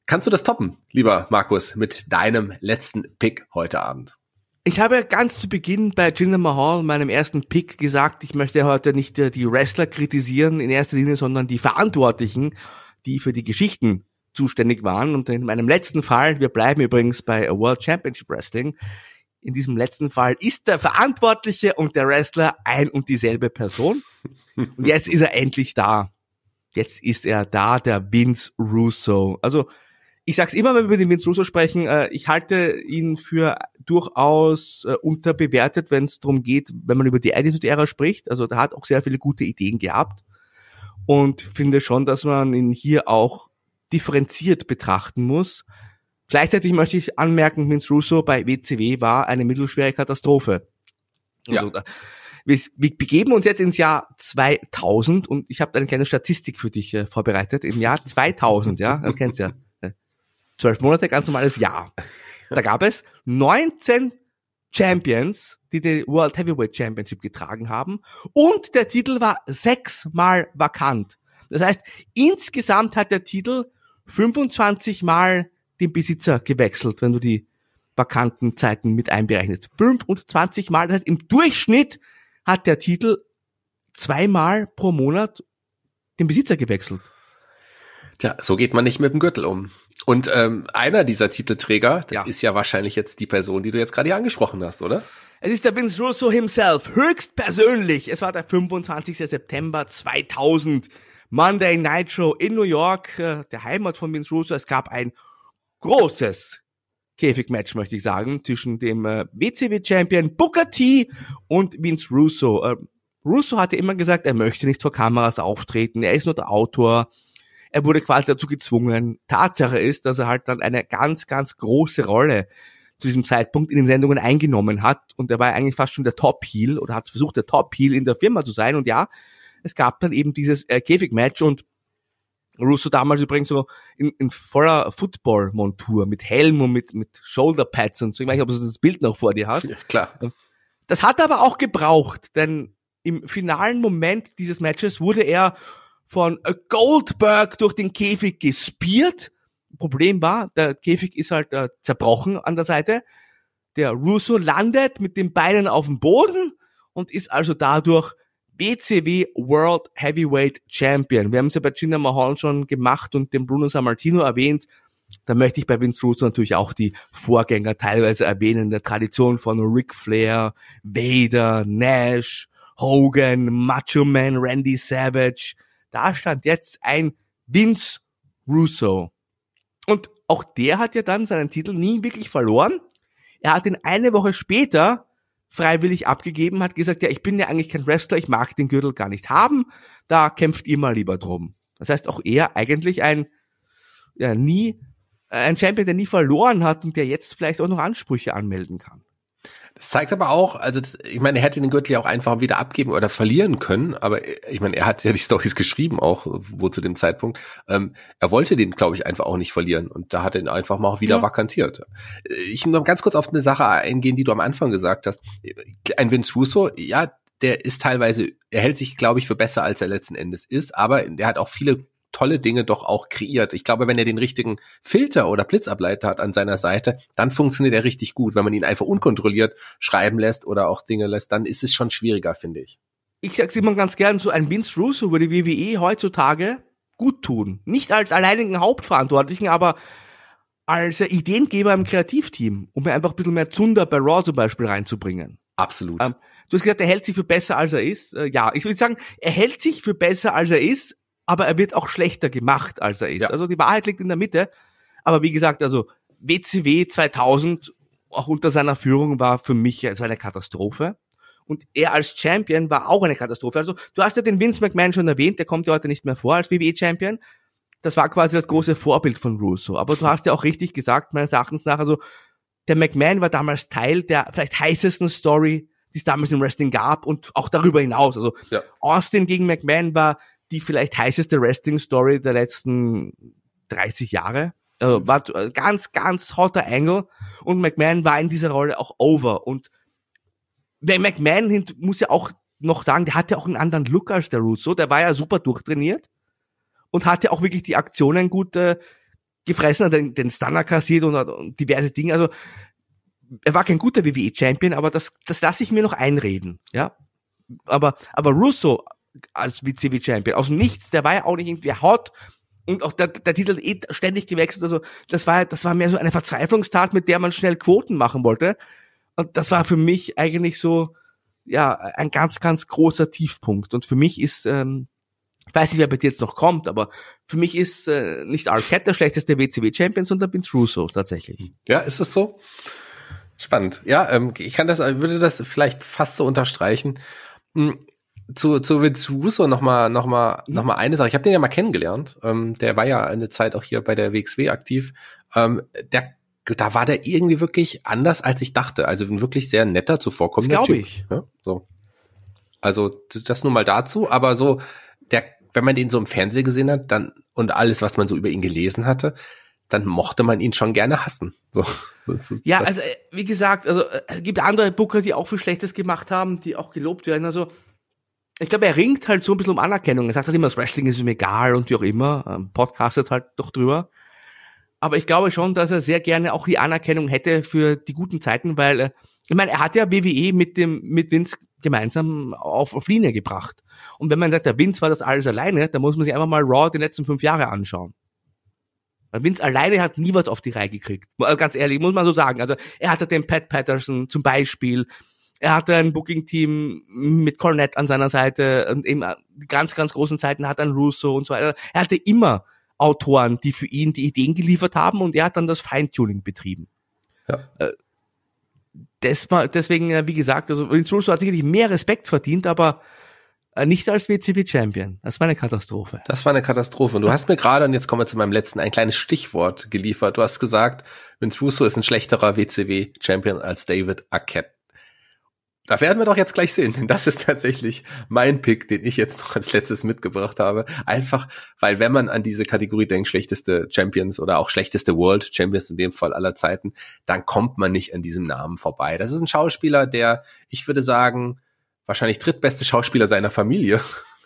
kannst du das toppen, lieber Markus, mit deinem letzten Pick heute Abend? Ich habe ganz zu Beginn bei Jinder Mahal, meinem ersten Pick, gesagt, ich möchte heute nicht äh, die Wrestler kritisieren in erster Linie, sondern die Verantwortlichen, die für die Geschichten zuständig waren. Und in meinem letzten Fall, wir bleiben übrigens bei World Championship Wrestling, in diesem letzten Fall ist der Verantwortliche und der Wrestler ein und dieselbe Person. Und jetzt ist er endlich da. Jetzt ist er da, der Vince Russo. Also ich sag's immer, wenn wir über den Vince Russo sprechen, äh, ich halte ihn für durchaus äh, unterbewertet, wenn es darum geht, wenn man über die Attitude-Ära spricht. Also da hat auch sehr viele gute Ideen gehabt und finde schon, dass man ihn hier auch differenziert betrachten muss. Gleichzeitig möchte ich anmerken, Vince Russo bei WCW war eine mittelschwere Katastrophe. Also, ja. wir, wir begeben uns jetzt ins Jahr 2000 und ich habe eine kleine Statistik für dich äh, vorbereitet. Im Jahr 2000, ja, das kennst du ja zwölf Monate, ganz normales Jahr. Da gab es 19 Champions, die die World Heavyweight Championship getragen haben und der Titel war sechsmal vakant. Das heißt, insgesamt hat der Titel 25 Mal den Besitzer gewechselt, wenn du die vakanten Zeiten mit einberechnest. 25 Mal, das heißt, im Durchschnitt hat der Titel zweimal pro Monat den Besitzer gewechselt. Ja, so geht man nicht mit dem Gürtel um. Und ähm, einer dieser Titelträger, das ja. ist ja wahrscheinlich jetzt die Person, die du jetzt gerade hier angesprochen hast, oder? Es ist der Vince Russo himself, höchst persönlich. Es war der 25. September 2000, Monday Nitro in New York, äh, der Heimat von Vince Russo. Es gab ein großes Käfigmatch, möchte ich sagen, zwischen dem äh, WCW-Champion Booker T und Vince Russo. Äh, Russo hatte immer gesagt, er möchte nicht vor Kameras auftreten, er ist nur der Autor, er wurde quasi dazu gezwungen. Tatsache ist, dass er halt dann eine ganz, ganz große Rolle zu diesem Zeitpunkt in den Sendungen eingenommen hat und er war eigentlich fast schon der Top-Heel oder hat versucht, der Top-Heel in der Firma zu sein und ja, es gab dann eben dieses äh, Käfig-Match und Russo damals übrigens so in, in voller Football-Montur mit Helm und mit, mit Shoulder-Pads und so. Ich weiß nicht, ob du das Bild noch vor dir hast. Ja, klar. Das hat aber auch gebraucht, denn im finalen Moment dieses Matches wurde er von Goldberg durch den Käfig gespiert. Problem war, der Käfig ist halt äh, zerbrochen an der Seite. Der Russo landet mit den Beinen auf dem Boden und ist also dadurch BCW World Heavyweight Champion. Wir haben es ja bei Jinder Mahal schon gemacht und den Bruno Sammartino erwähnt. Da möchte ich bei Vince Russo natürlich auch die Vorgänger teilweise erwähnen, der Tradition von Ric Flair, Vader, Nash, Hogan, Macho Man, Randy Savage. Da stand jetzt ein Vince Russo. Und auch der hat ja dann seinen Titel nie wirklich verloren. Er hat ihn eine Woche später freiwillig abgegeben, hat gesagt, ja, ich bin ja eigentlich kein Wrestler, ich mag den Gürtel gar nicht haben, da kämpft ihr mal lieber drum. Das heißt, auch er eigentlich ein, ja, nie, ein Champion, der nie verloren hat und der jetzt vielleicht auch noch Ansprüche anmelden kann. Das zeigt aber auch, also das, ich meine, er hätte den Gürtel ja auch einfach wieder abgeben oder verlieren können, aber ich meine, er hat ja die Stories geschrieben auch, wo zu dem Zeitpunkt. Ähm, er wollte den, glaube ich, einfach auch nicht verlieren und da hat er ihn einfach mal auch wieder ja. vakantiert. Ich noch ganz kurz auf eine Sache eingehen, die du am Anfang gesagt hast. Ein Vince Russo, ja, der ist teilweise, er hält sich, glaube ich, für besser, als er letzten Endes ist, aber er hat auch viele tolle Dinge doch auch kreiert. Ich glaube, wenn er den richtigen Filter oder Blitzableiter hat an seiner Seite, dann funktioniert er richtig gut. Wenn man ihn einfach unkontrolliert schreiben lässt oder auch Dinge lässt, dann ist es schon schwieriger, finde ich. Ich sag's immer ganz gern, so ein Vince Russo würde die WWE heutzutage gut tun. Nicht als alleinigen Hauptverantwortlichen, aber als Ideengeber im Kreativteam, um mir einfach ein bisschen mehr Zunder bei Raw zum Beispiel reinzubringen. Absolut. Ähm, du hast gesagt, er hält sich für besser, als er ist. Äh, ja, ich würde sagen, er hält sich für besser, als er ist, aber er wird auch schlechter gemacht, als er ist. Ja. Also die Wahrheit liegt in der Mitte. Aber wie gesagt, also WCW 2000, auch unter seiner Führung, war für mich also eine Katastrophe. Und er als Champion war auch eine Katastrophe. Also du hast ja den Vince McMahon schon erwähnt, der kommt ja heute nicht mehr vor als WWE-Champion. Das war quasi das große Vorbild von Russo. Aber du hast ja auch richtig gesagt, meines Erachtens nach, also der McMahon war damals Teil der vielleicht heißesten Story, die es damals im Wrestling gab und auch darüber hinaus. Also ja. Austin gegen McMahon war die vielleicht heißeste Wrestling-Story der letzten 30 Jahre. Also war ganz, ganz hotter Angle und McMahon war in dieser Rolle auch over. Und der McMahon muss ja auch noch sagen, der hatte auch einen anderen Look als der Russo. Der war ja super durchtrainiert und hatte auch wirklich die Aktionen gut äh, gefressen, hat den, den Stunner kassiert und, und diverse Dinge. Also er war kein guter WWE-Champion, aber das, das lasse ich mir noch einreden. Ja, aber aber Russo als WCW-Champion. Aus Nichts, der war ja auch nicht irgendwie hot und auch der, der Titel eh ständig gewechselt. Also das war, das war mehr so eine Verzweiflungstat, mit der man schnell Quoten machen wollte. Und das war für mich eigentlich so, ja, ein ganz, ganz großer Tiefpunkt. Und für mich ist, ähm, ich weiß nicht, wer bei dir jetzt noch kommt, aber für mich ist äh, nicht Arquette der schlechteste WCW-Champion, sondern Vince Russo tatsächlich. Ja, ist es so? Spannend. Ja, ähm, ich kann das, würde das vielleicht fast so unterstreichen. Zu, zu Vince Russo noch mal, noch mal, noch mal eine Sache. Ich habe den ja mal kennengelernt. Ähm, der war ja eine Zeit auch hier bei der WXW aktiv. Ähm, der, da war der irgendwie wirklich anders, als ich dachte. Also ein wirklich sehr netter, zuvorkommender Glaube ich. Ja, so. Also das nur mal dazu. Aber so, der, wenn man den so im Fernsehen gesehen hat, dann und alles, was man so über ihn gelesen hatte, dann mochte man ihn schon gerne hassen. So, so, so ja, also äh, wie gesagt, also äh, es gibt andere Booker, die auch viel Schlechtes gemacht haben, die auch gelobt werden. Also ich glaube, er ringt halt so ein bisschen um Anerkennung. Er sagt halt immer, das Wrestling ist ihm egal und wie auch immer. Ähm, podcastet halt doch drüber. Aber ich glaube schon, dass er sehr gerne auch die Anerkennung hätte für die guten Zeiten, weil, äh, ich meine, er hat ja WWE mit dem, mit Vince gemeinsam auf, auf Linie gebracht. Und wenn man sagt, der Vince war das alles alleine, dann muss man sich einfach mal Raw die letzten fünf Jahre anschauen. Weil Vince alleine hat nie was auf die Reihe gekriegt. Ganz ehrlich, muss man so sagen. Also er hatte den Pat Patterson zum Beispiel, er hatte ein Booking-Team mit Cornette an seiner Seite und eben die ganz, ganz großen Zeiten hat er einen Russo und so weiter. Er hatte immer Autoren, die für ihn die Ideen geliefert haben und er hat dann das Feintuning betrieben. Ja. Äh, deswegen, wie gesagt, also Vince Russo hat sicherlich mehr Respekt verdient, aber äh, nicht als WCW-Champion. Das war eine Katastrophe. Das war eine Katastrophe. Und du hast mir gerade, und jetzt kommen wir zu meinem letzten, ein kleines Stichwort geliefert. Du hast gesagt, Vince Russo ist ein schlechterer WCW-Champion als David Arquette. Da werden wir doch jetzt gleich sehen, denn das ist tatsächlich mein Pick, den ich jetzt noch als letztes mitgebracht habe. Einfach, weil wenn man an diese Kategorie denkt, schlechteste Champions oder auch schlechteste World Champions in dem Fall aller Zeiten, dann kommt man nicht an diesem Namen vorbei. Das ist ein Schauspieler, der, ich würde sagen, wahrscheinlich drittbeste Schauspieler seiner Familie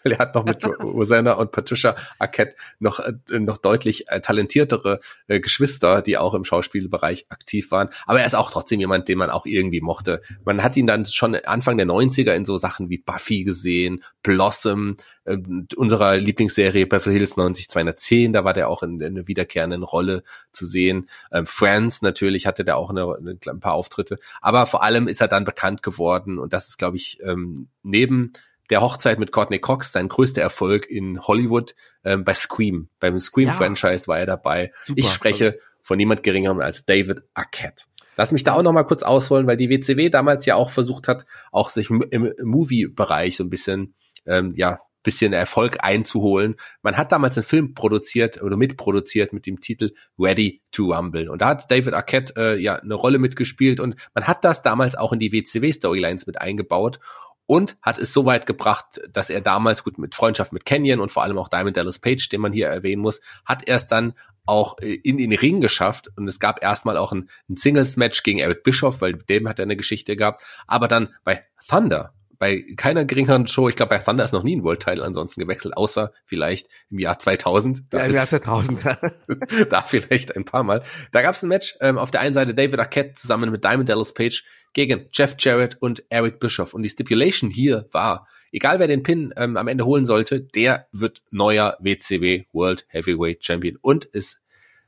weil er hat noch mit Rosanna und Patricia Arquette noch, äh, noch deutlich äh, talentiertere äh, Geschwister, die auch im Schauspielbereich aktiv waren. Aber er ist auch trotzdem jemand, den man auch irgendwie mochte. Man hat ihn dann schon Anfang der 90er in so Sachen wie Buffy gesehen, Blossom, äh, unserer Lieblingsserie Beverly Hills 90210, da war der auch in, in einer wiederkehrenden Rolle zu sehen. Ähm, Friends natürlich hatte der auch eine, eine, ein paar Auftritte. Aber vor allem ist er dann bekannt geworden und das ist, glaube ich, ähm, neben der Hochzeit mit Courtney Cox sein größter Erfolg in Hollywood ähm, bei Scream. Beim Scream-Franchise ja. war er dabei. Super. Ich spreche also. von niemand geringerem als David Arquette. Lass mich da auch noch mal kurz ausholen, weil die WCW damals ja auch versucht hat, auch sich im, im Movie-Bereich so ein bisschen, ähm, ja, bisschen Erfolg einzuholen. Man hat damals einen Film produziert oder mitproduziert mit dem Titel Ready to Rumble. Und da hat David Arquette äh, ja eine Rolle mitgespielt und man hat das damals auch in die WCW-Storylines mit eingebaut und hat es so weit gebracht, dass er damals gut mit Freundschaft mit Kenyon und vor allem auch Diamond Dallas Page, den man hier erwähnen muss, hat er es dann auch äh, in den Ring geschafft. Und es gab erstmal auch ein, ein Singles-Match gegen Eric Bischoff, weil dem hat er eine Geschichte gehabt, aber dann bei Thunder, bei keiner geringeren Show, ich glaube bei Thunder ist noch nie ein World Title ansonsten gewechselt, außer vielleicht im Jahr 2000. Da ja, im Jahr 2000. da vielleicht ein paar Mal. Da gab es ein Match, ähm, auf der einen Seite David Arquette zusammen mit Diamond Dallas Page gegen Jeff Jarrett und Eric Bischoff. Und die Stipulation hier war, egal wer den Pin ähm, am Ende holen sollte, der wird neuer WCW World Heavyweight Champion. Und es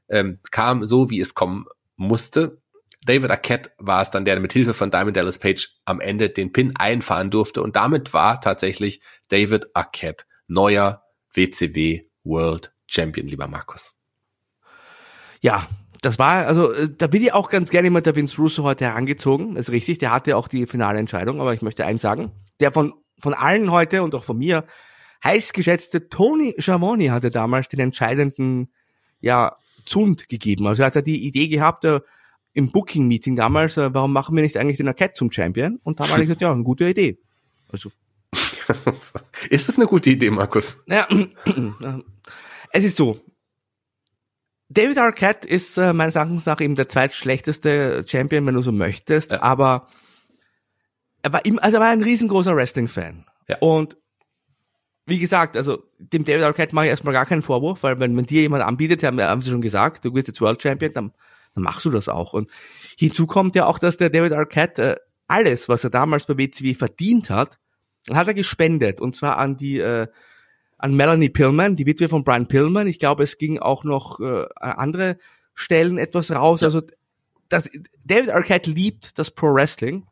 ähm, kam so, wie es kommen musste. David Arquette war es dann, der mit Hilfe von Diamond Dallas Page am Ende den Pin einfahren durfte. Und damit war tatsächlich David Arquette neuer WCW World Champion, lieber Markus. Ja, das war, also äh, da bin ich auch ganz gerne immer der Vince Russo heute herangezogen. Ist richtig, der hatte auch die finale Entscheidung, aber ich möchte eins sagen. Der von, von allen heute und auch von mir heiß geschätzte Tony Schiavone hatte damals den entscheidenden, ja, Zund gegeben. Also er hat er die Idee gehabt, äh, im Booking-Meeting damals, äh, warum machen wir nicht eigentlich den Arquette zum Champion? Und da war ich gesagt, ja, eine gute Idee. Also. ist das eine gute Idee, Markus? Ja, es ist so, David Arquette ist äh, meines Erachtens nach eben der zweitschlechteste Champion, wenn du so möchtest, ja. aber er war, ihm, also er war ein riesengroßer Wrestling-Fan. Ja. Und wie gesagt, also dem David Arquette mache ich erstmal gar keinen Vorwurf, weil wenn, wenn dir jemand anbietet, haben, haben sie schon gesagt, du bist jetzt World Champion, dann, dann machst du das auch. Und hinzu kommt ja auch, dass der David Arquette äh, alles, was er damals bei WCW verdient hat, hat er gespendet. Und zwar an die äh, an Melanie Pillman, die Witwe von Brian Pillman. Ich glaube, es ging auch noch äh, andere Stellen etwas raus. Ja. Also das, David Arquette liebt das Pro Wrestling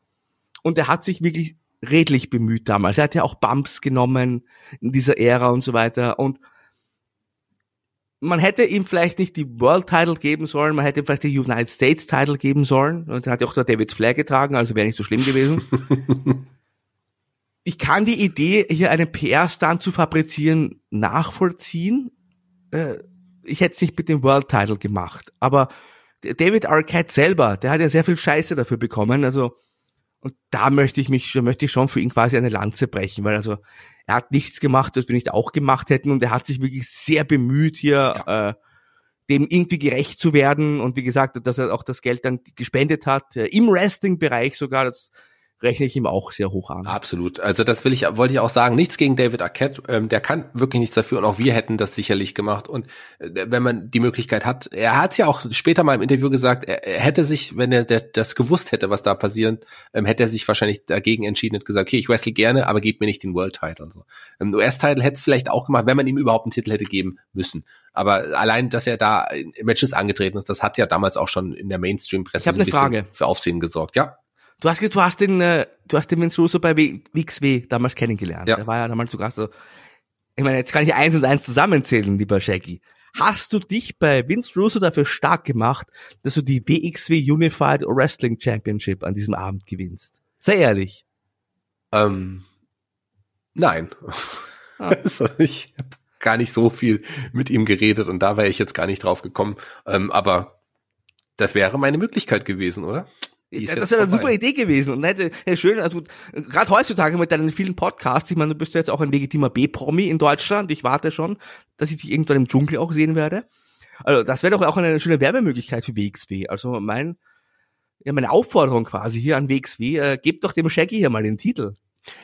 und er hat sich wirklich redlich bemüht damals. Er hat ja auch Bumps genommen in dieser Ära und so weiter und man hätte ihm vielleicht nicht die World Title geben sollen, man hätte ihm vielleicht die United States Title geben sollen. Und dann hat ja auch der David Flair getragen, also wäre nicht so schlimm gewesen. ich kann die Idee, hier einen PR-Stand zu fabrizieren, nachvollziehen. Äh, ich hätte es nicht mit dem World Title gemacht. Aber David Arquette selber, der hat ja sehr viel Scheiße dafür bekommen. Also, und da möchte ich mich, da möchte ich schon für ihn quasi eine Lanze brechen, weil also er hat nichts gemacht, das wir nicht auch gemacht hätten. Und er hat sich wirklich sehr bemüht, hier ja. äh, dem irgendwie gerecht zu werden. Und wie gesagt, dass er auch das Geld dann gespendet hat, äh, im Wrestling-Bereich sogar, das rechne ich ihm auch sehr hoch an. Absolut. Also das will ich, wollte ich auch sagen. Nichts gegen David Arquette. Ähm, der kann wirklich nichts dafür und auch wir hätten das sicherlich gemacht. Und äh, wenn man die Möglichkeit hat, er hat es ja auch später mal im Interview gesagt, er, er hätte sich, wenn er der, das gewusst hätte, was da passiert, ähm, hätte er sich wahrscheinlich dagegen entschieden und gesagt, okay, ich wrestle gerne, aber gib mir nicht den World Title. So. Im US-Title hätte es vielleicht auch gemacht, wenn man ihm überhaupt einen Titel hätte geben müssen. Aber allein, dass er da in Matches angetreten ist, das hat ja damals auch schon in der Mainstream-Presse ein bisschen Frage. für Aufsehen gesorgt. Ja. Du hast, du hast den, äh, du hast den Vince Russo bei WXW damals kennengelernt. Ja. Der war ja damals sogar so, ich meine, jetzt kann ich eins und eins zusammenzählen, lieber Shaggy. Hast du dich bei Vince Russo dafür stark gemacht, dass du die WXW Unified Wrestling Championship an diesem Abend gewinnst? Sei ehrlich. Ähm, nein. Ah. also ich habe gar nicht so viel mit ihm geredet und da wäre ich jetzt gar nicht drauf gekommen. Ähm, aber das wäre meine Möglichkeit gewesen, oder? Das wäre eine super Idee gewesen und hätte ja, schön, also gerade heutzutage mit deinen vielen Podcasts, ich meine, du bist jetzt auch ein legitimer B-Promi in Deutschland, ich warte schon, dass ich dich irgendwann im Dschungel auch sehen werde. Also das wäre doch auch eine schöne Werbemöglichkeit für WXW. Also mein, ja, meine Aufforderung quasi hier an WXW, äh, gebt doch dem Shaggy hier mal den Titel.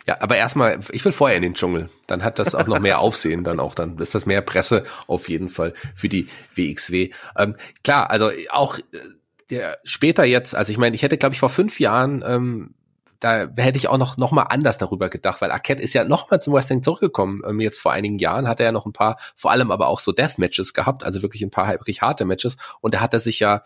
Ja, aber erstmal, ich will vorher in den Dschungel. Dann hat das auch noch mehr Aufsehen, dann auch, dann ist das mehr Presse auf jeden Fall für die WXW. Ähm, klar, also auch später jetzt, also ich meine, ich hätte, glaube ich, vor fünf Jahren ähm, da hätte ich auch noch, noch mal anders darüber gedacht, weil Arquette ist ja noch mal zum Wrestling zurückgekommen. Ähm, jetzt vor einigen Jahren hat er ja noch ein paar, vor allem aber auch so Death-Matches gehabt, also wirklich ein paar wirklich harte Matches. Und da hat er sich ja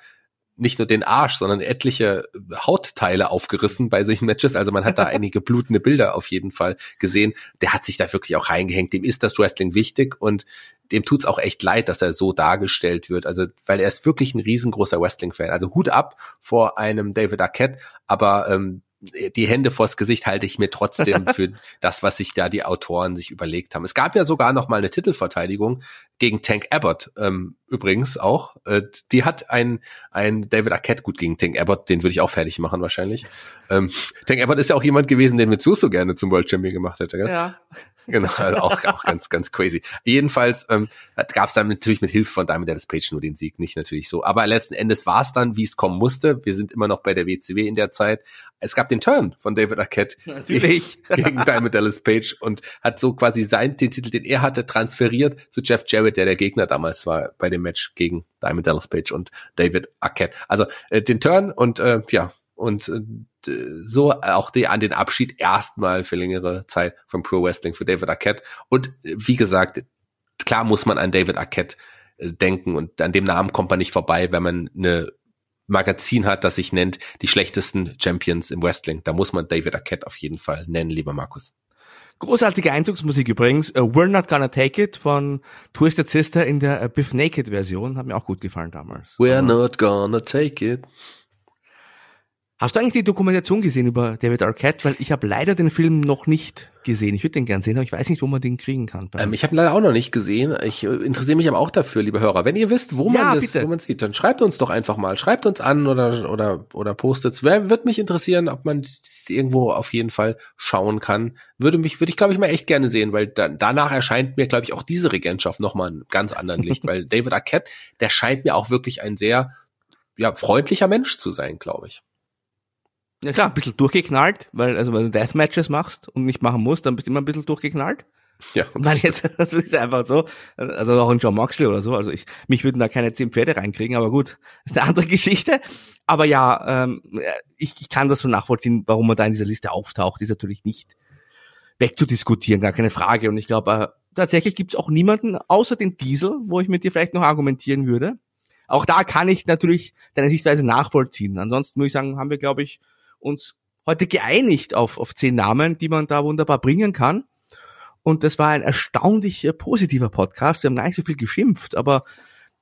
nicht nur den Arsch, sondern etliche Hautteile aufgerissen bei solchen Matches. Also man hat da einige blutende Bilder auf jeden Fall gesehen. Der hat sich da wirklich auch reingehängt. Dem ist das Wrestling wichtig und dem tut's auch echt leid, dass er so dargestellt wird. Also, weil er ist wirklich ein riesengroßer Wrestling-Fan. Also Hut ab vor einem David Arquette, aber ähm, die Hände vors Gesicht halte ich mir trotzdem für das, was sich da die Autoren sich überlegt haben. Es gab ja sogar noch mal eine Titelverteidigung gegen Tank Abbott, ähm, übrigens auch. Äh, die hat ein, ein David Arquette gut gegen Tank Abbott, den würde ich auch fertig machen wahrscheinlich. Ähm, Tank Abbott ist ja auch jemand gewesen, den Mitsu so gerne zum World Champion gemacht hätte. Gell? Ja. Genau, also auch, auch ganz, ganz crazy. Jedenfalls ähm, gab es dann natürlich mit Hilfe von Diamond Dallas Page nur den Sieg, nicht natürlich so. Aber letzten Endes war es dann, wie es kommen musste. Wir sind immer noch bei der WCW in der Zeit. Es gab den Turn von David Arquette natürlich. gegen, gegen Diamond Dallas Page und hat so quasi seinen den Titel, den er hatte, transferiert zu Jeff Jarrett, der der Gegner damals war bei dem Match gegen Diamond Dallas Page und David Arquette. Also äh, den Turn und äh, ja, und äh, so auch die, an den Abschied erstmal für längere Zeit vom Pro Wrestling für David Arquette. Und äh, wie gesagt, klar muss man an David Arquette äh, denken und an dem Namen kommt man nicht vorbei, wenn man eine Magazin hat, das sich nennt die schlechtesten Champions im Wrestling. Da muss man David Arquette auf jeden Fall nennen, lieber Markus. Großartige Einzugsmusik übrigens. Uh, We're Not Gonna Take It von Twisted Sister in der uh, Biff Naked Version. Hat mir auch gut gefallen damals. We're not gonna take it. Hast du eigentlich die Dokumentation gesehen über David Arquette? Weil ich habe leider den Film noch nicht gesehen. Ich würde den gern sehen, aber ich weiß nicht, wo man den kriegen kann. Ähm, ich habe leider auch noch nicht gesehen. Ich äh, interessiere mich aber auch dafür, liebe Hörer. Wenn ihr wisst, wo man Ja, das, bitte. wo man sieht, dann schreibt uns doch einfach mal. Schreibt uns an oder oder oder postet's. Wer wird mich interessieren, ob man das irgendwo auf jeden Fall schauen kann. Würde mich, würde ich glaube ich mal echt gerne sehen, weil da, danach erscheint mir glaube ich auch diese Regentschaft noch mal in ganz anderen Licht, weil David Arquette, der scheint mir auch wirklich ein sehr ja freundlicher Mensch zu sein, glaube ich. Ja klar, ein bisschen durchgeknallt, weil also wenn du Deathmatches machst und nicht machen musst, dann bist du immer ein bisschen durchgeknallt. Ja. Ich meine jetzt, das ist einfach so. Also auch ein John Moxley oder so. Also ich, mich würden da keine zehn Pferde reinkriegen, aber gut, das ist eine andere Geschichte. Aber ja, ähm, ich, ich kann das so nachvollziehen, warum man da in dieser Liste auftaucht, ist natürlich nicht wegzudiskutieren, gar keine Frage. Und ich glaube, äh, tatsächlich gibt es auch niemanden außer den Diesel, wo ich mit dir vielleicht noch argumentieren würde. Auch da kann ich natürlich deine Sichtweise nachvollziehen. Ansonsten muss ich sagen, haben wir, glaube ich, uns heute geeinigt auf, auf zehn Namen, die man da wunderbar bringen kann. Und das war ein erstaunlich äh, positiver Podcast. Wir haben gar nicht so viel geschimpft, aber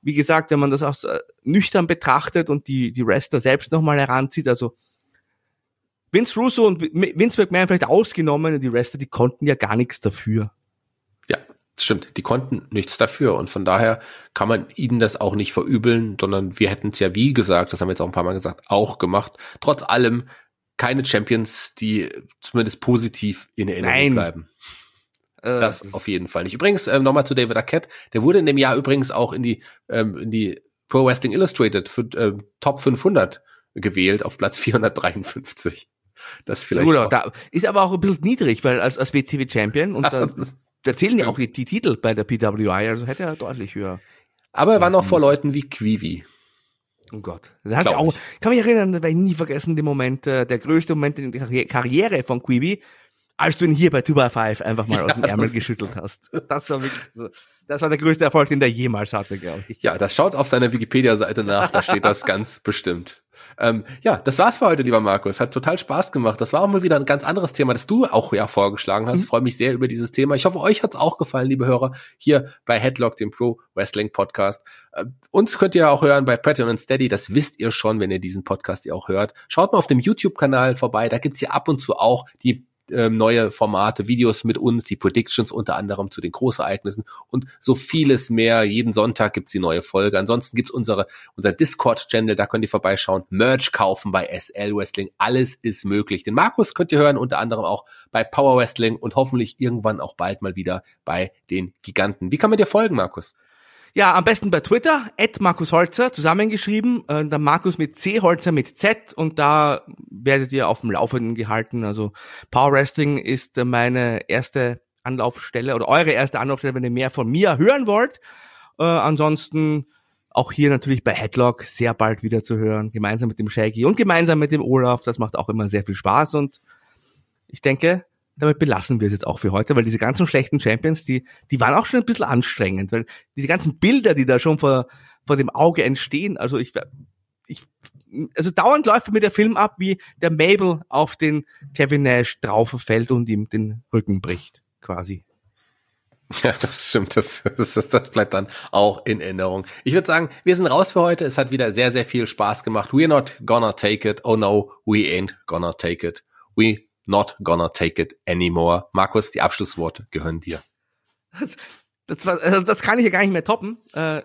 wie gesagt, wenn man das auch äh, nüchtern betrachtet und die, die Wrestler selbst nochmal heranzieht, also Vince Russo und Vince McMahon vielleicht ausgenommen die Wrestler, die konnten ja gar nichts dafür. Ja, stimmt. Die konnten nichts dafür und von daher kann man ihnen das auch nicht verübeln, sondern wir hätten es ja, wie gesagt, das haben wir jetzt auch ein paar Mal gesagt, auch gemacht. Trotz allem keine Champions, die zumindest positiv in Erinnerung Nein. bleiben. Äh, Das auf jeden Fall nicht. Übrigens, ähm, nochmal zu David Arquette, der wurde in dem Jahr übrigens auch in die, ähm, in die Pro Wrestling Illustrated für ähm, Top 500 gewählt auf Platz 453. Das vielleicht auch. da ist aber auch ein bisschen niedrig, weil als, als WCW Champion und da, da zählen ja auch die, die Titel bei der PWI, also hätte er deutlich höher. Aber er war noch vor Leuten wie Quivi. Oh Gott. Da hat auch, ich. kann mich erinnern, werde ich nie vergessen, den Moment, äh, der größte Moment in der Karri- Karriere von Quibi, als du ihn hier bei 2x5 einfach mal aus dem Ja, Ärmel das- geschüttelt hast. Das war wirklich so, das war der größte Erfolg, den der jemals hatte, glaube ich. Ja, das schaut auf seiner Wikipedia-Seite nach, da steht das ganz bestimmt. Ähm, ja, das war's für heute, lieber Markus. Hat total Spaß gemacht. Das war auch mal wieder ein ganz anderes Thema, das du auch ja vorgeschlagen hast. Freue mich sehr über dieses Thema. Ich hoffe, euch hat's auch gefallen, liebe Hörer, hier bei Headlock, dem Pro Wrestling Podcast. Äh, uns könnt ihr auch hören bei Patreon und Steady. Das wisst ihr schon, wenn ihr diesen Podcast hier auch hört. Schaut mal auf dem YouTube-Kanal vorbei. Da gibt's hier ab und zu auch die ähm, neue Formate, Videos mit uns, die Predictions unter anderem zu den Großereignissen und so vieles mehr. Jeden Sonntag gibt's die neue Folge. Ansonsten gibt's unsere, unser Discord-Channel, da könnt ihr vorbeischauen, Merch kaufen bei SL Wrestling. Alles ist möglich. Den Markus könnt ihr hören, unter anderem auch bei Power Wrestling und hoffentlich irgendwann auch bald mal wieder bei den Giganten. Wie kann man dir folgen, Markus? Ja, am besten bei Twitter, at Markus Holzer, zusammengeschrieben, äh, der Markus mit C, Holzer mit Z und da werdet ihr auf dem Laufenden gehalten. Also Power Wrestling ist meine erste Anlaufstelle oder eure erste Anlaufstelle, wenn ihr mehr von mir hören wollt. Äh, ansonsten auch hier natürlich bei Headlock sehr bald wieder zu hören, gemeinsam mit dem Shaggy und gemeinsam mit dem Olaf. Das macht auch immer sehr viel Spaß und ich denke, damit belassen wir es jetzt auch für heute, weil diese ganzen schlechten Champions, die, die waren auch schon ein bisschen anstrengend, weil diese ganzen Bilder, die da schon vor, vor dem Auge entstehen, also ich, ich, also dauernd läuft mir der Film ab, wie der Mabel auf den Kevin Nash drauffällt und ihm den Rücken bricht, quasi. Ja, das stimmt. Das, das, das bleibt dann auch in Erinnerung. Ich würde sagen, wir sind raus für heute. Es hat wieder sehr, sehr viel Spaß gemacht. We're not gonna take it. Oh no, we ain't gonna take it. We not gonna take it anymore. Markus, die Abschlussworte gehören dir. Das, das, war, also das kann ich ja gar nicht mehr toppen. Äh,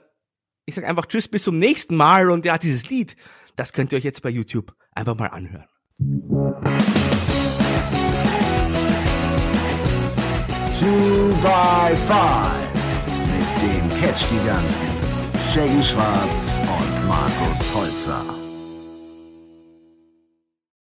ich sag einfach Tschüss, bis zum nächsten Mal und ja, dieses Lied, das könnt ihr euch jetzt bei YouTube einfach mal anhören. Two by Five mit dem Catch-Giganten Shaggy Schwarz und Markus Holzer.